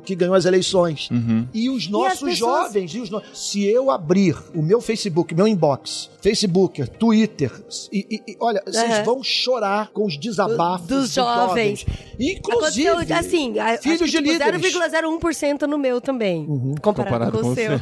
que ganhou as eleições. Uhum. E os nossos pessoas- jovens, e os no- se eu abrir o meu Facebook, meu inbox, Facebook, Twitter, e, e- e, olha, vocês Aham. vão chorar com os desabafos Dos jovens. Inclusive, Aconteceu, assim, filhos que, de tipo, líderes. 0,01% no meu também, comparado, Comparado com, com o seu. seu.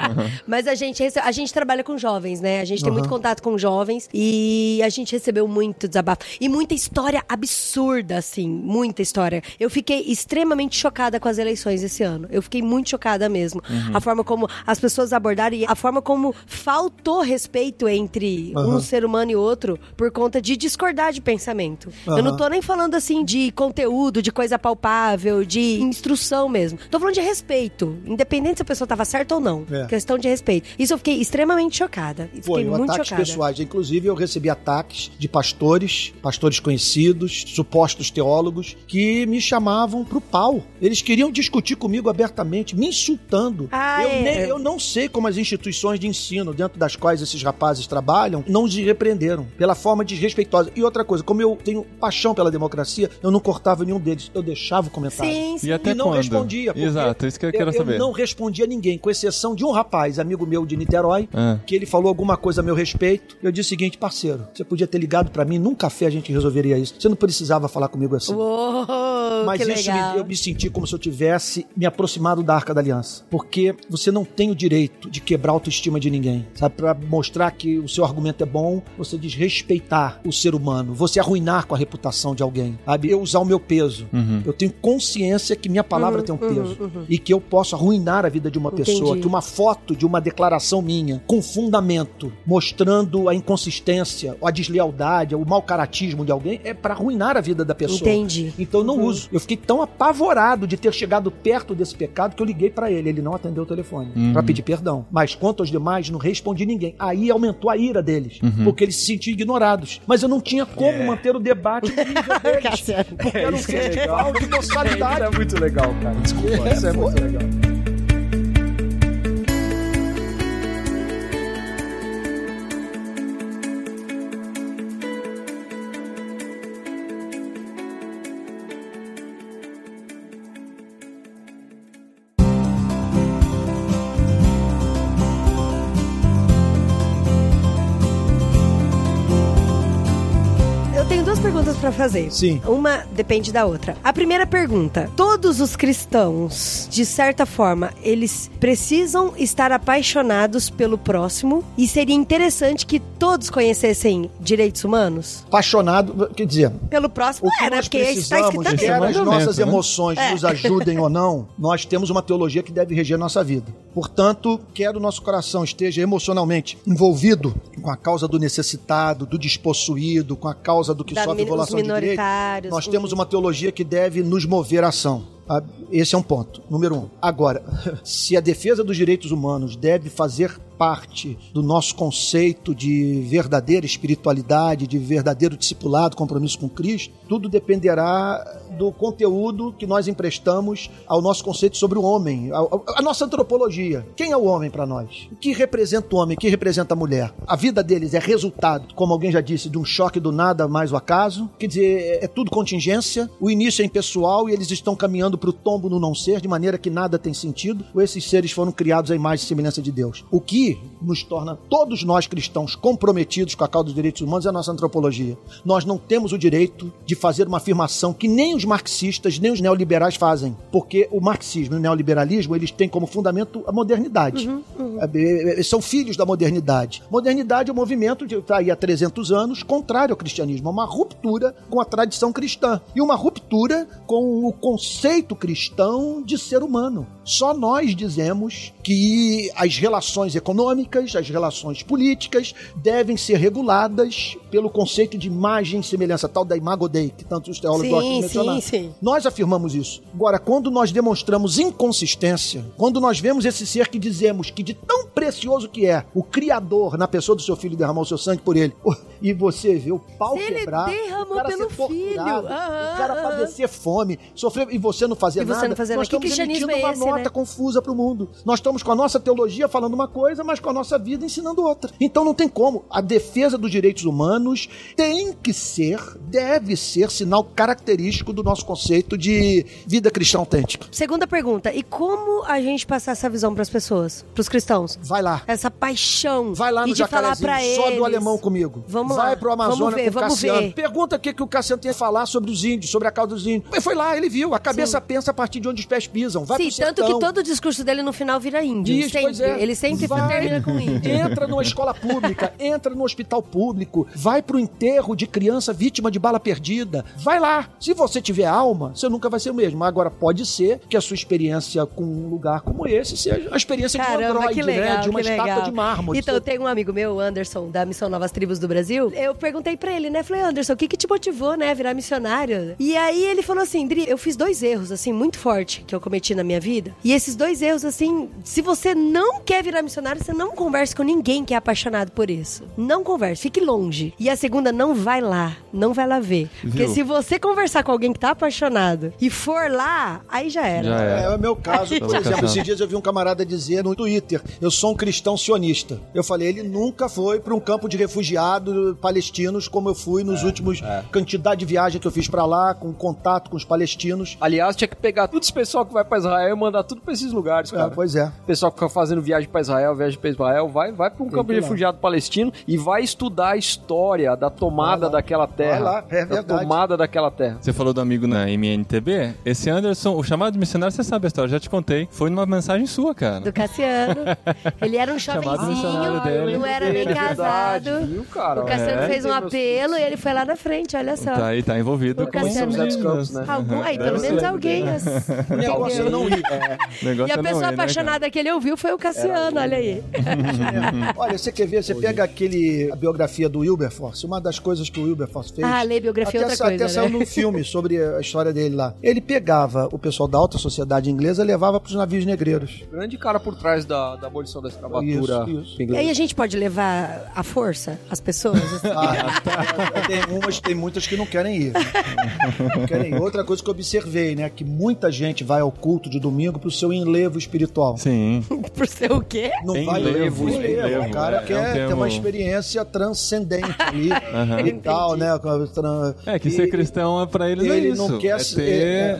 Mas a gente, a gente trabalha com jovens, né? A gente tem muito contato com jovens e a gente recebeu muito desabafo. E muita história absurda, assim, muita história. Eu fiquei extremamente chocada com as eleições esse ano. Eu fiquei muito chocada mesmo. A forma como as pessoas abordaram e a forma como faltou respeito entre um Aham. ser humano e outro por conta de discordar de pensamento. Eu Aham. não tô nem falando assim de conteúdo, de coisa palpável, de instrução mesmo. Tô falando de respeito. Independente se a pessoa tava certa ou não. É. Questão de respeito. Isso eu fiquei extremamente chocada. Fiquei Foi, muito ataques chocada. pessoais. Inclusive, eu recebi ataques de pastores, pastores conhecidos, supostos teólogos, que me chamavam pro pau. Eles queriam discutir comigo abertamente, me insultando. Ah, eu, é. nem- eu não sei como as instituições de ensino dentro das quais esses rapazes trabalham não os repreenderam pela forma desrespeitosa. E outra coisa, como eu tenho paixão pela democracia, eu não cortava nenhum deles. Eu deixava o comentário. Sim, sim. E até E não quando? respondia. Exato, isso que eu quero eu, saber. Eu não respondia a ninguém, com exceção de um rapaz, amigo meu de Niterói, Ah. que ele falou alguma coisa a meu respeito. Eu disse o seguinte, parceiro, você podia ter ligado pra mim, num café a gente resolveria isso. Você não precisava falar comigo assim. Uou, Mas que isso legal. me, eu me senti como se eu tivesse me aproximado da Arca da Aliança. Porque você não tem o direito de quebrar a autoestima de ninguém. Sabe? Pra mostrar que o seu argumento é bom, você desrespeitar o ser humano. Você arruinar com a reputação de alguém. Sabe? Eu usar o meu peso. Uhum. Eu tenho consciência que minha palavra Uhum, tem um uhum, peso. uhum. E que eu posso arruinar a vida de uma pessoa. Entendi. Que uma foto de uma declaração minha, com fundamento, mostrando a inconsistência, a deslealdade, o mau caratismo de alguém, é pra arruinar a vida da pessoa. Entendi. Então eu não Uhum. uso. Eu fiquei tão apavorado de ter chegado perto desse pecado que eu liguei pra ele. Ele não atendeu o telefone Uhum. pra pedir perdão. Mas quanto aos demais, não respondi ninguém. Aí aumentou a ira deles, Uhum. porque eles se sentiam ignorados. Mas eu não tinha como manter o debate no nível deles. Porque era um é festival de boçalidade. Isso é muito legal, cara. Desculpa, isso é muito legal. Pra fazer. Sim. Uma depende da outra. A primeira pergunta: todos os cristãos, de certa forma, eles precisam estar apaixonados pelo próximo e seria interessante que todos conhecessem direitos humanos? Apaixonado, quer dizer, Pelo próximo, O que é, né? nós Porque isso tá precisamos, escrito Esse é quer ali. as mandamento, nossas né? emoções nos ajudem ou não, nós temos uma teologia que deve reger nossa vida. Portanto, quer o nosso coração esteja emocionalmente envolvido com a causa do necessitado, do despossuído, com a causa do que Da sofre violação de direito, minoritários. nós temos uma teologia que deve nos mover à ação. Ah, Esse é um ponto, número um. Agora, se a defesa dos direitos humanos deve fazer parte do nosso conceito de verdadeira espiritualidade, de verdadeiro discipulado, compromisso com Cristo, tudo dependerá do conteúdo que nós emprestamos ao nosso conceito sobre o homem, a, nossa antropologia. Quem é o homem para nós? O que representa o homem? O que representa a mulher? A vida deles é resultado, como alguém já disse, de um choque do nada mais o acaso. Quer dizer, é, é tudo contingência. O início é impessoal e eles estão caminhando para o tombo no não ser, de maneira que nada tem sentido, ou esses seres foram criados à imagem e semelhança de Deus? O que aí nos torna todos nós cristãos comprometidos com a causa dos direitos humanos é a nossa antropologia. Nós não temos o direito de fazer uma afirmação que nem os marxistas, nem os neoliberais fazem, porque o marxismo e o neoliberalismo, eles têm como fundamento a modernidade. Uhum, uhum. São filhos da modernidade. Modernidade é um movimento de está aí há 300 anos contrário ao cristianismo, é uma ruptura com a tradição cristã e uma ruptura com o conceito cristão de ser humano. Só nós dizemos que as relações econômicas, as relações políticas devem ser reguladas pelo conceito de imagem e semelhança, tal da imago Dei, que tantos teólogos gostam de mencionar. Sim, sim. Nós afirmamos isso. Agora, quando nós demonstramos inconsistência, quando nós vemos esse ser que dizemos que de tão precioso que é, o Criador, na pessoa do seu filho, derramou o seu sangue por ele, e você vê o pau ele quebrar, derramou o cara pelo ser torturado, filho. Uhum, o cara padecer fome, sofrer, e você não fazer e nada, não fazer nós nada. Estamos emitindo é uma esse, nota né? confusa pro mundo. Nós estamos com a nossa teologia falando uma coisa, mas com a nossa vida ensinando outra. Então não tem como. A defesa dos direitos humanos tem que ser, deve ser sinal característico do nosso conceito de vida cristã autêntica. Segunda pergunta, e como a gente passar essa visão pras pessoas, pros cristãos? Vai lá. Essa paixão Vai lá no falar Jacarezinho, só eles. do alemão comigo. Vamos Vai lá. pro Amazonas Vamos ver, com o vamos Cassiano. ver. Pergunta o que, que o Cassiano tem a falar sobre os índios, sobre a causa dos índios. Mas foi lá, ele viu. A cabeça pensa a partir de onde os pés pisam. Vai Sim, tanto sertão. que todo o discurso dele no final vira índio. Isso, sempre. é. Ele sempre Vai, termina com Entra numa escola pública, entra no hospital público, vai pro enterro de criança vítima de bala perdida. Vai lá. Se você tiver alma, você nunca vai ser o mesmo. Agora, pode ser que a sua experiência com um lugar como esse seja a experiência de um Caramba, androide, que legal, né? De uma estátua legal. de mármore. Então, tem um amigo meu, Anderson, da Missão Novas Tribos do Brasil. Eu perguntei pra ele, né? Falei, Anderson, o que que te motivou, né, a virar missionário? E aí ele falou assim, Dri, eu fiz dois erros, assim, muito fortes que eu cometi na minha vida. E esses dois erros, assim, se você não quer virar missionário, você não converse com ninguém que é apaixonado por isso. Não converse, fique longe. E a segunda, não vai lá. Não vai lá ver. Porque Viu? se você conversar com alguém que tá apaixonado e for lá, aí já era. Já É, é. é o meu caso, por exemplo, esses dias eu vi um camarada dizer no Twitter, eu sou um cristão sionista. Eu falei, ele nunca foi para um campo de refugiados palestinos como eu fui nos últimos quantidade de viagem que eu fiz para lá, com contato com os palestinos. Aliás, tinha que pegar todo esse pessoal que vai pra Israel e mandar tudo pra esses lugares, É, cara. pois é. O pessoal que fica fazendo viagem pra Israel, viagem pra Israel, vai, vai pra um campo que de refugiado palestino e vai estudar a história da tomada daquela terra. Vai lá, é da verdade. tomada daquela terra. Você falou do amigo na MNTB? Esse Anderson, o chamado de missionário, você sabe a história, já te contei. Foi numa mensagem sua, cara. Do Cassiano. Ele era um jovenzinho, dele. não era nem É verdade, casado. viu, cara? O Cassiano É. fez um apelo e ele foi lá na frente, olha só. Tá aí, tá envolvido O com Cassiano. os. Campos, né? Algum, aí, Deve pelo menos alguém. as- O negócio é não. O negócio E a é não pessoa ir, né, apaixonada que ele ouviu foi o Cassiano, olha aí. Olha, você quer ver, você pega aquele, a biografia do Wilberforce, uma das coisas que o Wilberforce fez. Ah, ler biografia é até, outra sa- coisa, Até saiu né? num filme sobre a história dele lá. Ele pegava o pessoal da alta sociedade inglesa e levava pros navios negreiros. Grande cara por trás da, da abolição da escravatura Isso, isso. E aí a gente pode levar à força as pessoas? Ah, tem umas, tem muitas que não querem ir. Não querem ir. Outra coisa que eu observei, né? Que muita gente vai ao culto de domingo pro seu enlevo espiritual. Sim. Ser o quê? Não Enlevo, vai O cara é, é um quer ter uma experiência transcendente ali Aham. e tal, né? É que e- ser cristão é pra eles é ele isso. não quer é, se- ter,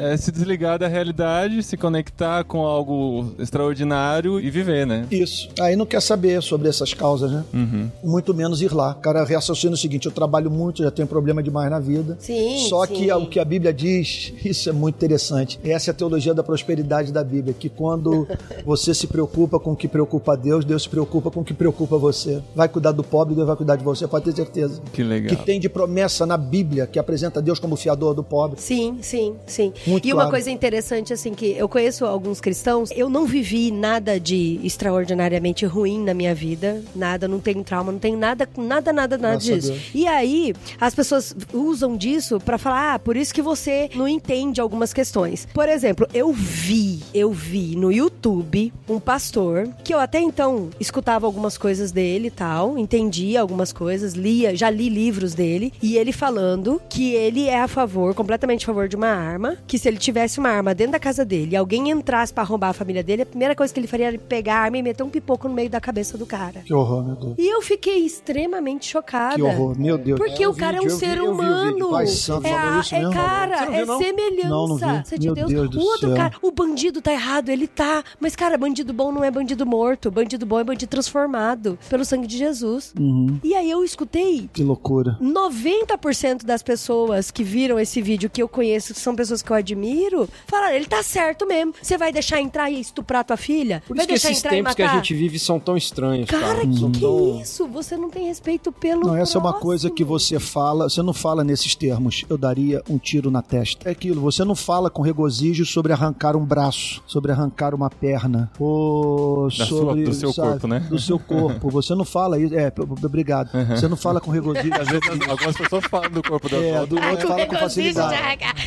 é- é se desligar da realidade, se conectar com algo extraordinário e viver, né? Isso. Aí não quer saber sobre essas causas, né? Uhum. Muito menos ir lá. O cara raciocina o seguinte: eu trabalho muito, já tenho problema demais na vida. Sim, Só sim. que o que a Bíblia diz, isso é muito interessante. Essa é a teologia da prosperidade da Bíblia, que quando você se preocupa com o que preocupa a Deus, Deus se preocupa com o que preocupa você. Vai cuidar do pobre, Deus vai cuidar de você, pode ter certeza. Que legal. Que tem de promessa na Bíblia que apresenta Deus como fiador do pobre. Sim, sim, sim. Muito e uma claro. coisa interessante, assim, que eu conheço alguns cristãos, eu não vivi nada de extraordinariamente ruim na minha vida, nada, não tenho trauma, não tenho nada, nada, nada, nada disso. Deus. E aí, as pessoas usam disso pra falar, ah, por isso que você não entende algumas questões. Por exemplo, eu vi, eu vi no YouTube um pastor, que eu até então escutava algumas coisas dele e tal, entendia algumas coisas, lia, já li livros dele, e ele falando que ele é a favor, completamente a favor de uma arma, que se ele tivesse uma arma dentro da casa dele e alguém entrasse pra roubar a família dele, a primeira coisa que ele faria era pegar a arma e meter um pipoco no meio da cabeça do cara. Que horror, meu Deus. E eu fiquei extremamente chocada. Que horror, meu Deus. Porque É, o cara vi, é um ser vi humano. Pai santo, é, a- isso é mesmo? cara, Você viu, é não? semelhança. Não, não vi. de Meu Deus. Deus o outro céu. cara, o bandido tá errado, ele tá. Mas, cara, bandido bom não é bandido morto. Bandido bom é bandido transformado pelo sangue de Jesus. Uhum. E aí eu escutei Que loucura. 90% das pessoas que viram esse vídeo que eu conheço, que são pessoas que eu admiro, falaram, ele tá certo mesmo. Você vai deixar entrar e estuprar tua filha? Por vai isso que deixar esses entrar e tempos que a gente vive são tão estranhos, cara. Cara, que São que é isso? Você não tem respeito pelo Não, essa é uma próximo. coisa que você fala, você não fala nesses termos, eu daria um tiro na testa. É aquilo, você não fala com regozijo sobre arrancar um braço, sobre arrancar uma perna, ou Da sua- sobre... do seu corpo, né? Do seu corpo. Você não fala isso, é, obrigado. Você não fala com regozijo. Às vezes algumas pessoas falam do corpo da É, do outro fala com facilidade.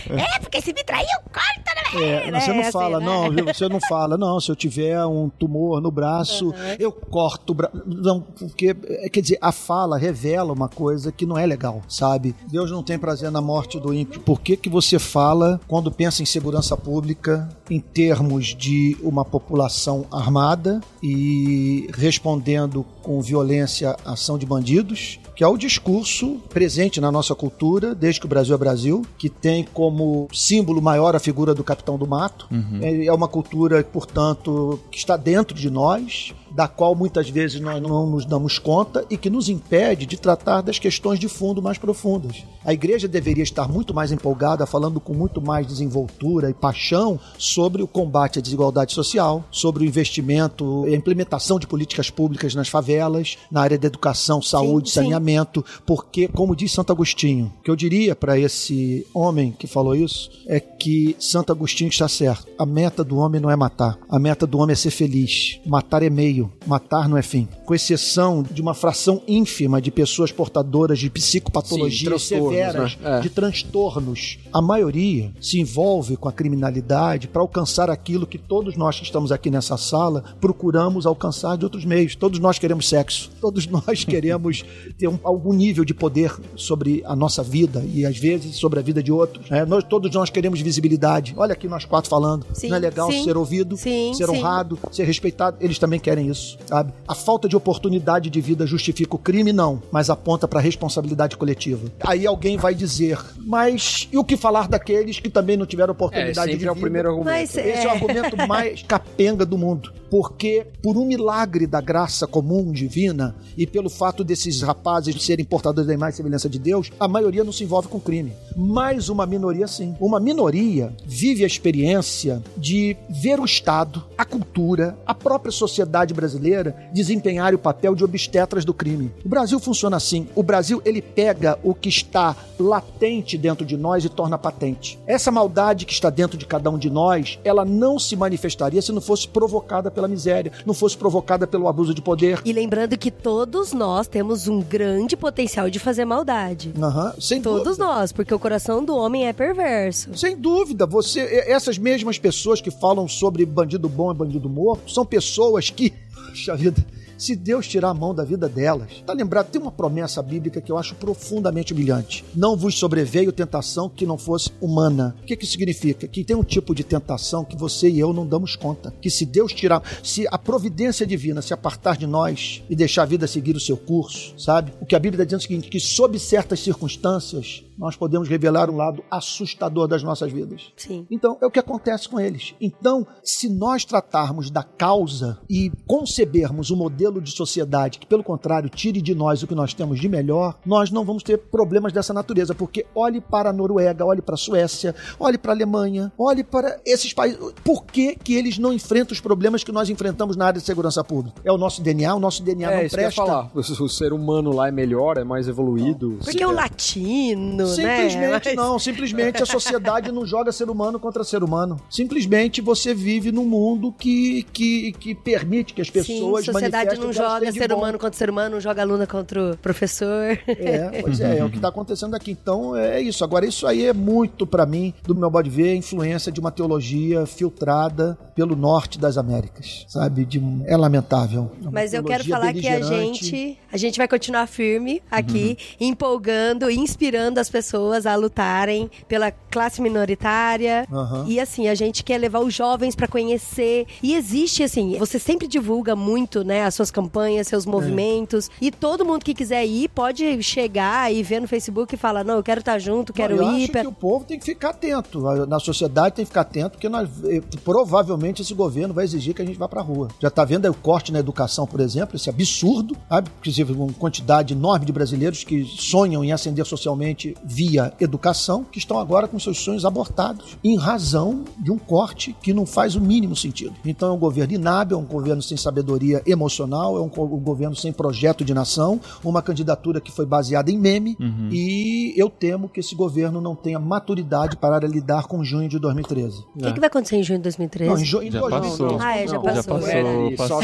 É, porque se me traiu, corta, né? É, você não assim, fala, né? não, viu? você não fala, não, se eu tiver um tumor no braço, eu corto o braço. Não, porque, é, quer dizer, a fala revela uma coisa que não é legal, sabe? Deus não tem prazer na morte do ímpio. Por que, que você fala, quando pensa em segurança pública, em termos de uma população armada e respondendo com violência à ação de bandidos? que é o discurso presente na nossa cultura, desde que o Brasil é Brasil, que tem como símbolo maior a figura do capitão do mato. É é uma cultura, portanto, que está dentro de nós, da qual muitas vezes nós não nos damos conta e que nos impede de tratar das questões de fundo mais profundas. A igreja deveria estar muito mais empolgada, falando com muito mais desenvoltura e paixão sobre o combate à desigualdade social, sobre o investimento e a implementação de políticas públicas nas favelas, na área da educação, saúde, sim. saneamento, porque, como diz Santo Agostinho, o que eu diria para esse homem que falou isso é que Santo Agostinho está certo. A meta do homem não é matar, a meta do homem é ser feliz. Matar é meio, matar não é fim. Com exceção de uma fração ínfima de pessoas portadoras de psicopatologias Sim, transtornos, severas, né? É. de transtornos. A maioria se envolve com a criminalidade para alcançar aquilo que todos nós que estamos aqui nessa sala procuramos alcançar de outros meios. Todos nós queremos sexo, todos nós queremos ter um- algum nível de poder sobre a nossa vida e às vezes sobre a vida de outros. né? Nós, todos nós queremos visibilidade. Olha aqui nós quatro falando. Sim, Não é legal sim. ser ouvido, Sim, ser sim. honrado, ser respeitado. Eles também querem isso, sabe? A falta de oportunidade de vida justifica o crime, não, mas aponta para a responsabilidade coletiva. Aí alguém vai dizer, mas e o que falar daqueles que também não tiveram É, oportunidade sempre de é o vida? primeiro argumento. Mas, Esse é o argumento mais capenga do mundo. Porque, por um milagre da graça comum divina e pelo fato desses rapazes serem portadores da imagem e semelhança de Deus, a maioria não se envolve com crime. Mas uma minoria sim. Uma minoria vive a experiência de ver o Estado, a cultura, a própria sociedade brasileira desempenhar o papel de obstetras do crime. O Brasil funciona assim. O Brasil, ele pega o que está latente dentro de nós e torna patente. Essa maldade que está dentro de cada um de nós, ela não se manifestaria se não fosse provocada pela miséria, não fosse provocada pelo abuso de poder. E lembrando que todos nós temos um grande potencial de fazer maldade. Aham, sem Todos dúvida. nós, porque o coração do homem é perverso. Sem dúvida, você, essas mesmas pessoas que falam sobre bandido bom e bandido morto, são pessoas que, puxa vida, se Deus tirar a mão da vida delas, tá lembrado? Tem uma promessa bíblica que eu acho profundamente humilhante. Não vos sobreveio tentação que não fosse humana. O que que significa? Que tem um tipo de tentação que você e eu não damos conta. Que se Deus tirar, se a providência divina se apartar de nós e deixar a vida seguir o seu curso, sabe? O que a Bíblia está dizendo é o seguinte, que sob certas circunstâncias, nós podemos revelar um lado assustador das nossas vidas. Sim. Então, é o que acontece com eles. Então, se nós tratarmos da causa e concebermos um modelo de sociedade que, pelo contrário, tire de nós o que nós temos de melhor, nós não vamos ter problemas dessa natureza. Porque olhe para a Noruega, olhe para a Suécia, olhe para a Alemanha, olhe para esses países. Por que, que eles não enfrentam os problemas que nós enfrentamos na área de segurança pública? É o nosso DNA, o nosso DNA É, não isso que eu ia presta. falar. O, o ser humano lá é melhor, é mais evoluído. Porque é o latino, Simplesmente né? Mas- não, simplesmente a sociedade não joga ser humano contra ser humano. Simplesmente você vive num mundo que, que, que permite que as Sim, pessoas sociedade não joga ser bom. humano contra ser humano, não joga aluna contra o professor. É, pois é, é o que está acontecendo aqui. Então é isso. Agora, isso aí é muito, para mim, do meu modo de ver, a influência de uma teologia filtrada pelo norte das Américas, sabe? De, é lamentável. É Mas eu quero falar que a gente, a gente vai continuar firme aqui, empolgando, inspirando as pessoas a lutarem pela classe minoritária. Aham. E assim, a gente quer levar os jovens pra conhecer. E existe, assim, você sempre divulga muito, né, as suas campanhas, É. seus movimentos. E todo mundo que quiser ir pode chegar e ver no Facebook e falar: não, eu quero estar junto, quero eu ir. acho pra- que o povo tem que ficar atento. Na sociedade tem que ficar atento, porque nós, eh, provavelmente esse governo vai exigir que a gente vá pra rua. Já tá vendo aí o corte na educação, por exemplo, esse absurdo, sabe? Inclusive, uma quantidade enorme de brasileiros que sonham em ascender socialmente via educação, que estão agora com seus sonhos abortados, em razão de um corte que não faz o mínimo sentido. Então é um governo inábil, é um governo sem sabedoria emocional, é um, um governo sem projeto de nação, uma candidatura que foi baseada em meme, e eu temo que esse governo não tenha maturidade para lidar com junho de 2013. O que, que vai acontecer em junho de 2013? Não, em junho Já passou. Ah, é, já Não, passou. Já passou, É, passou,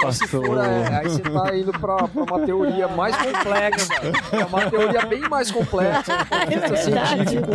passou. é, aí você tá indo pra uma teoria mais complexa. É uma teoria bem mais complexa. De É científico.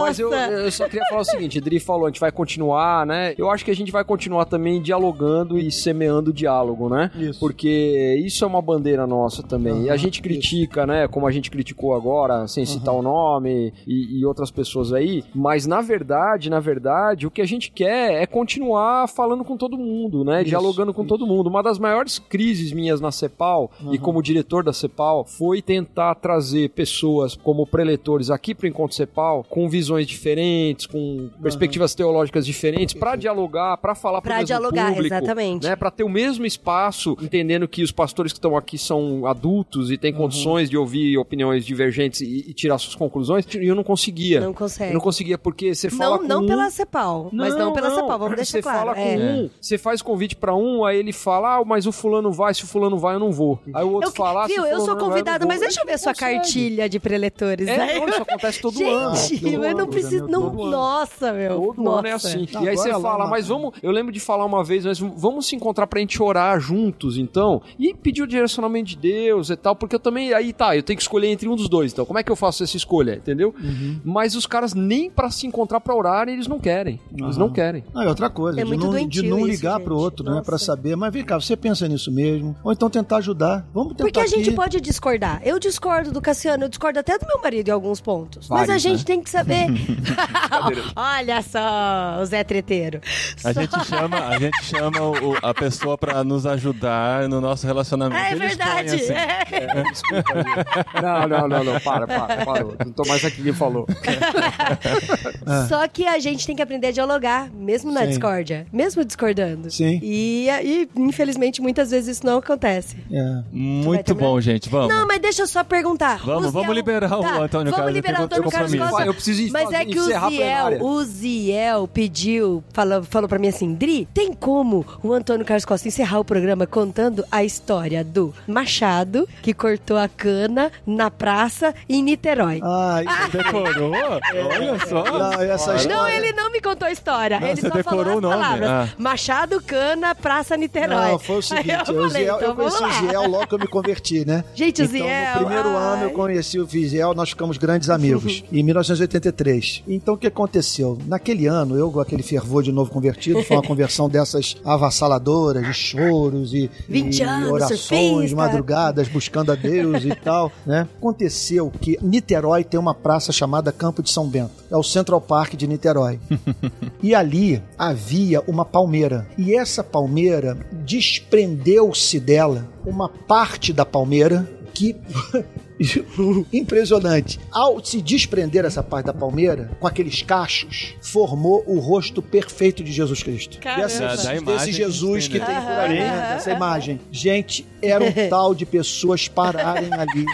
Mas eu, eu só queria falar o seguinte, Dri falou, a gente vai continuar, né? Eu acho que a gente vai continuar também dialogando e semeando diálogo, né? Isso. Porque isso é uma bandeira nossa também. e a gente critica, né? Como a gente criticou agora, sem citar o nome e, e outras pessoas aí. Mas na verdade, na verdade, o que a gente quer é continuar falando com todo mundo, né? Isso, Dialogando com isso. todo mundo. Uma das maiores crises minhas na CEPAL e como diretor da CEPAL foi tentar trazer pessoas como preletores aqui para o Encontro CEPAL com visões diferentes, com perspectivas teológicas diferentes, para dialogar, para falar pro Pra mesmo dialogar, público, exatamente. né? Para ter o mesmo espaço, entendendo que os pastores que estão aqui são adultos e têm Uhum. condições de ouvir opiniões divergentes e, e tirar suas conclusões. E eu não conseguia. Não consegue. Eu não conseguia porque você fala Não, com não um, pela CEPAL, mas não pela CEPAL, vamos deixar você claro. fala com É. um, você faz convite pra um, aí ele fala, ah, mas o fulano vai, se o fulano vai, eu não vou. Aí o outro Eu, fala, ah, se viu, o eu sou não não mas deixa eu ver a sua cartilha de preletores. É, né? não, isso acontece todo ano. Gente, eu não né? Não, Todo ano. nossa, meu. Todo nossa. ano é assim. Não, e aí você lá fala, mas vamos. Eu lembro de falar uma vez, mas vamos se encontrar pra gente orar juntos, então. E pedir o direcionamento de Deus e tal, porque eu também. Aí tá, eu tenho que escolher entre um dos dois. Então, como é que eu faço essa escolha? Entendeu? Uhum. Mas os caras nem pra se encontrar pra orar, eles não querem. Eles não querem. Não, é outra coisa, É de, muito não, de não isso, ligar gente. pro outro, né, Nossa. pra saber, mas vem cá, você pensa nisso mesmo? Ou então tentar ajudar. Vamos tentar Porque a gente aqui. pode discordar. Eu discordo do Cassiano, eu discordo até do meu marido em alguns pontos. Mas a Vários, gente né? tem que saber. Olha só, o Zé Treteiro. A Só- gente chama, a, gente chama o- a pessoa pra nos ajudar no nosso relacionamento. É Eles verdade. assim. é. Desculpa aí. Não, não, não, não. Para, para, para. Não tô mais aqui quem falou. Só que a gente tem que aprender a dialogar, mesmo na Sim. discórdia, mesmo discordando. Sim. E, e, infelizmente, muitas vezes isso não acontece. É. Muito bom, gente. Vamos. Não, mas deixa eu só perguntar. Vamos, vamos Ziel- liberar o Tá, Antônio Vamos Carlos, liberar o Antônio Carlos. Costa. Eu preciso ir Mas é que o Ziel, o Ziel pediu, falou, falou pra mim assim, Dri, tem como o Antônio Carlos Costa encerrar o programa contando a história do Machado, que cortou a cana na praça em Niterói. Ah, isso Decorou? Olha só. Não, essa história- Não, ele não me contou a história. Não, ele você só falou as o nome. palavras. Ah. Machado, Cana, Praça Niterói. Não, foi o Aí seguinte, eu o falei, Ziel, então eu conheci vamos o. Ziel logo que eu me converti, né? Gente, o então, Ziel, no primeiro ai. ano eu conheci o Ziel, nós ficamos grandes amigos, em 1983. Então o que aconteceu? Naquele ano, eu com aquele fervor de novo convertido, foi uma conversão dessas avassaladoras, de choros e, 20 e anos, orações, surfista. madrugadas, buscando a Deus e tal, né? Aconteceu que Niterói tem uma praça chamada Campo de São Bento. É o Central Park de Niterói. E ali havia uma palmeira. E essa palmeira desprendeu-se dela uma parte da palmeira que. Impressionante. Ao se desprender essa parte da palmeira, com aqueles cachos, formou o rosto perfeito de Jesus Cristo. Caramba. Desse, Da- da desse Jesus que que tem tem, por né? ali, né? Essa imagem. Gente, era um tal de pessoas pararem ali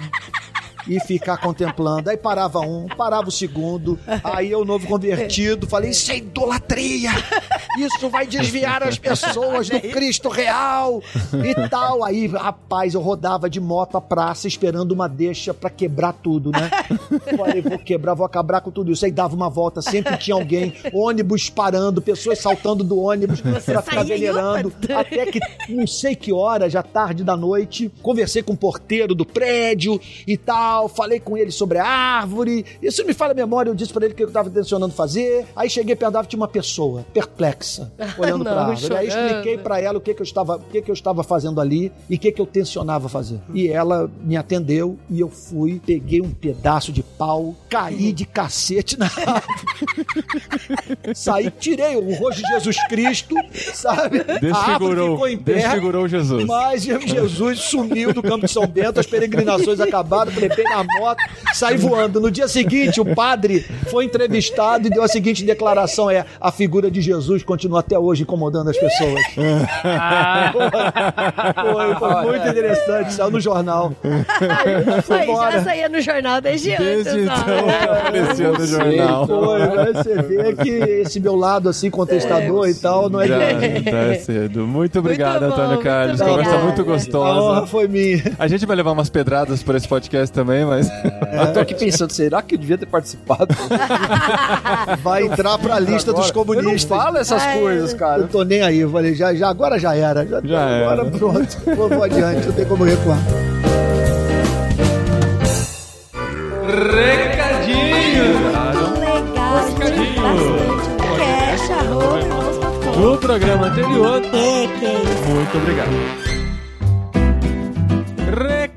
e ficar contemplando. Aí parava um, parava o segundo. Aí eu, novo convertido, falei: Isso é idolatria! Isso vai desviar as pessoas do Cristo real e tal. Aí, rapaz, eu rodava de moto à praça esperando uma deixa pra quebrar tudo, né? Falei: Vou quebrar, vou acabar com tudo isso. Aí dava uma volta, sempre tinha alguém, ônibus parando, pessoas saltando do ônibus pra ficar venerando. Até que não sei que hora, já tarde da noite, conversei com o porteiro do prédio e tal. Tal, falei com ele sobre a árvore. Isso me fala a memória, eu disse pra ele o que eu tava intencionando fazer. Aí cheguei perto da árvore, tinha uma pessoa perplexa, olhando Não, pra árvore. Aí chorando. expliquei pra ela o que, que eu estava, o que, que eu estava fazendo ali e o que, que eu tensionava fazer. E ela me atendeu e eu fui, peguei um pedaço de pau, caí de cacete na árvore. Saí, tirei o rosto de Jesus Cristo, sabe? A Desfigurou, ficou em pé. desfigurou Jesus. Mas Jesus sumiu do campo de São Bento, as peregrinações acabaram, na moto, saí voando. No dia seguinte, o padre foi entrevistado e deu a seguinte declaração: é a figura de Jesus continua até hoje incomodando as pessoas. foi, foi muito interessante, saiu no jornal. Foi, já saía no jornal desde, Desde antes. então, apareceu no jornal. Foi, né? Você vê que esse meu lado assim, contestador e tal, não é Já, de... já é cedo. Muito obrigado, bom, Antônio muito Carlos. obrigada. Conversa muito A honra gostosa. foi minha. A gente vai levar umas pedradas por esse podcast também, mas. Eu tô aqui pensando, será que eu devia ter participado? Vai entrar pra lista dos Agora, comunistas. Eu não falo essas Ai, coisas, cara. Eu tô nem aí, eu falei, já, já, agora já era. Já, Já agora era. pronto, vou, vou adiante, não tem como recuar. Recadinho! Legal, bastante. Cash, arroba, irmãos.com. No programa anterior. É, que é isso. Muito obrigado.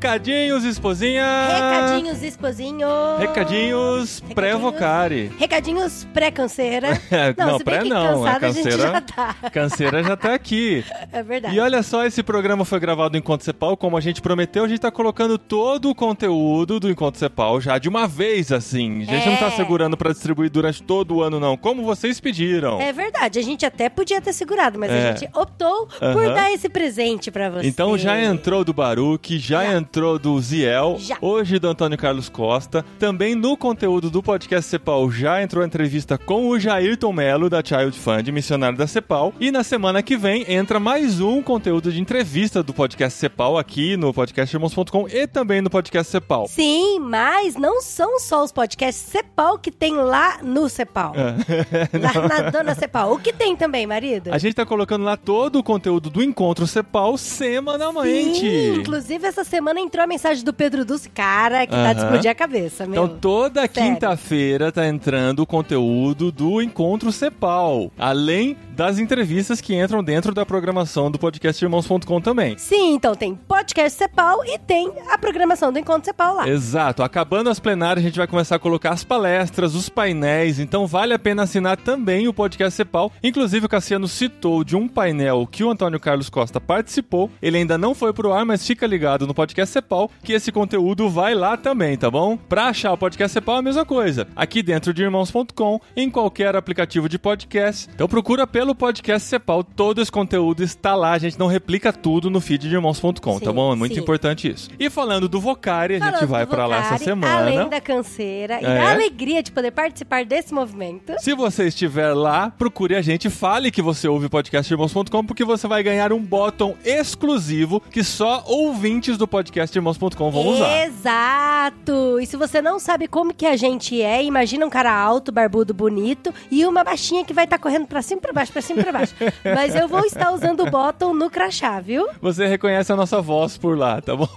Recadinhos, esposinha! Recadinhos, esposinho. Recadinhos pré-vocare. Recadinhos pré-canseira. Não, se pré não, a cansada a gente canseira- já tá. Canseira já tá aqui. É verdade. E olha só, esse programa foi gravado no Encontro Cepal, como a gente prometeu, a gente tá colocando todo o conteúdo do Encontro Cepal já de uma vez, assim. A gente não tá É. segurando pra distribuir durante todo o ano, não, como vocês pediram. É verdade, a gente até podia ter segurado, mas É. a gente optou por Aham. dar esse presente pra você. Então já entrou do Baruque, já, Já. entrou do Ziel, Já. hoje do Antônio Carlos Costa. Também no conteúdo do podcast Cepal já entrou a entrevista com o Jairton Melo, da Child Fund, missionário da Cepal. E na semana que vem entra mais um conteúdo de entrevista do podcast Cepal aqui no podcastirmãos.com e também no podcast Cepal. Sim, mas não são só os podcasts Cepal que tem lá no Cepal. Lá na Dona Cepal. O que tem também, marido? É. A gente tá colocando lá todo o conteúdo do Encontro Cepal semanalmente. Sim, inclusive essa semana entrou a mensagem do Pedro Dulce, cara, que tá de explodir a cabeça, meu. Então toda quinta-feira tá entrando o conteúdo do Encontro Cepal, além das entrevistas que entram dentro da programação do podcastirmãos.com também. Sim, então tem podcast Cepal e tem a programação do Encontro Cepal lá. Exato. Acabando as plenárias, a gente vai começar a colocar as palestras, os painéis. Então vale a pena assinar também o podcast Cepal. Inclusive, o Cassiano citou de um painel que o Antônio Carlos Costa participou. Ele ainda não foi pro ar, mas fica ligado no podcast Cepal que esse conteúdo vai lá também, tá bom? Pra achar o podcast Cepal é a mesma coisa. Aqui dentro de irmãos.com, em qualquer aplicativo de podcast. Então procura pelo podcast Cepal. Todo esse conteúdo está lá. A gente não replica tudo no feed de irmãos.com, tá bom? É muito sim. importante isso. E falando do Vocari, a gente Falando vai do pra lá essa semana. Além da canseira e É. da alegria de poder participar desse movimento. Se você estiver lá, procure a gente, fale que você ouve o podcast irmãos.com, porque você vai ganhar um botão exclusivo que só ouvintes do podcast irmãos.com vão usar. Exato! E se você não sabe como que a gente é, imagina um cara alto, barbudo, bonito e uma baixinha que vai estar correndo pra cima e pra baixo, pra cima e pra baixo. Mas eu vou estar usando o bottom no crachá, viu? Você reconhece a nossa voz por lá, tá bom?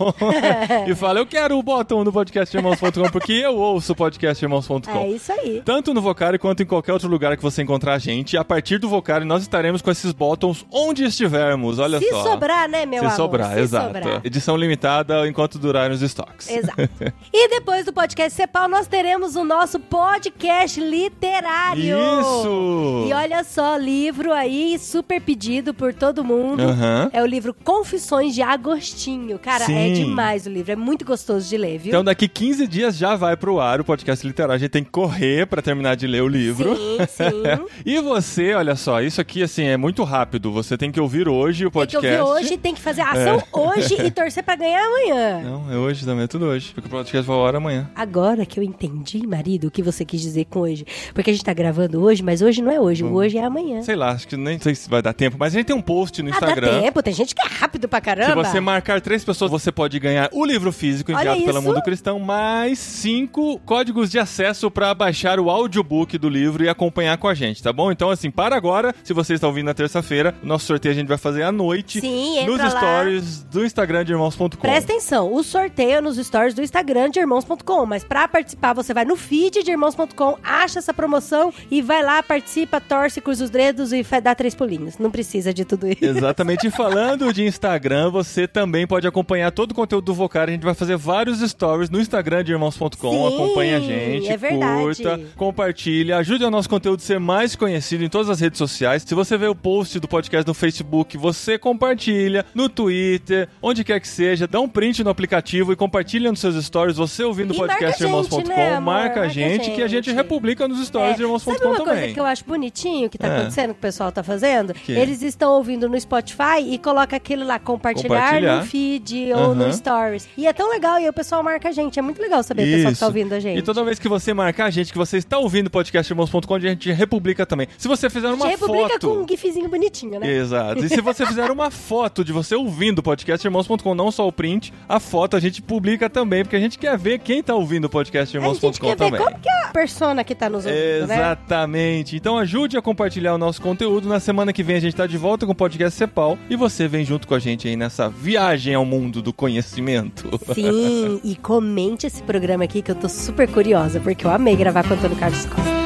e fala, eu quero o botão no podcast irmãos.com, porque eu ouço o podcast irmãos.com. É isso aí. Tanto no Vocari quanto em qualquer outro lugar que você encontrar a gente. A partir do Vocari, nós estaremos com esses botões onde estivermos. Olha Se só. sobrar, né, meu Se amor? sobrar, Se exato. sobrar. Edição limitada enquanto durarem os estoques. Exato. E depois do podcast Cepal, nós teremos o nosso podcast literário. Isso! E olha só, livro aí super pedido por todo mundo. Aham. É o livro Confissões de Agostinho. Cara, é Sim. demais o livro. É muito gostoso de ler, viu? Então daqui 15 dias já vai pro ar o podcast literário. A gente tem que correr pra terminar de ler o livro. Sim, sim. e você, olha só, isso aqui assim é muito rápido. Você tem que ouvir hoje o Tem que podcast. ouvir hoje, tem que fazer a ação hoje e torcer pra ganhar amanhã. Não, é hoje também, é tudo hoje. Porque o podcast vai ao ar amanhã. Agora que eu entendi, marido, o que você quis dizer com hoje. Porque a gente tá gravando hoje, mas hoje não é hoje. O hoje é amanhã. Sei lá, acho que nem sei se vai dar tempo, mas a gente tem um post no Ah, dá Instagram. tempo. Tem gente que é rápido pra Se caramba. você marcar três pessoas, você pode ganhar o livro físico enviado pela. Mundo Cristão, mais cinco códigos de acesso pra baixar o audiobook do livro e acompanhar com a gente, tá bom? Então, assim, para agora, se você está ouvindo na terça-feira, nosso sorteio a gente vai fazer à noite Sim, nos lá. stories do Instagram de irmãos.com. Presta atenção, o sorteio é nos stories do Instagram de irmãos.com, mas pra participar você vai no feed de irmãos.com, acha essa promoção e vai lá, participa, torce, cruza os dedos e dá três pulinhos. Não precisa de tudo isso. Exatamente. E falando de Instagram, você também pode acompanhar todo o conteúdo do Vocar. A gente vai fazer vários stories no Instagram de irmãos.com. Acompanha a gente, é verdade. curta, compartilha, ajude o nosso conteúdo a ser mais conhecido em todas as redes sociais. Se você vê o post do podcast no Facebook, você compartilha no Twitter, onde quer que seja, dá um print no aplicativo e compartilha nos seus stories. Você ouvindo o podcast irmãos.com, né, marca a Marca a gente que a gente republica nos stories de É, irmãos.com Sabe uma também. coisa que eu acho bonitinho que tá É. acontecendo, que o pessoal tá fazendo? Que? Eles estão ouvindo no Spotify e coloca aquele lá, compartilhar, Compartilhar. no feed ou no. Stories. E é tão legal, e aí o pessoal marca a gente. É muito legal saber o pessoal que Isso. tá ouvindo a gente. E toda vez que você marcar a gente, que você está ouvindo o podcast irmãos.com, a gente republica também. Se você fizer a uma republica foto. com um gifzinho bonitinho, né? Exato. E se você fizer uma foto de você ouvindo o podcast irmãos.com, não só o print, a foto a gente publica também, porque a gente quer ver quem tá ouvindo o podcast a gente quer ver também. como que é a persona que tá nos ouvindo, né? Exatamente. Então ajude a compartilhar o nosso conteúdo. Na semana que vem a gente tá de volta com o podcast Cepal e você vem junto com a gente aí nessa viagem ao mundo do conhecimento. Sim, e comente esse programa aqui que eu tô super curiosa, porque eu amei gravar com o Antônio Carlos Costa.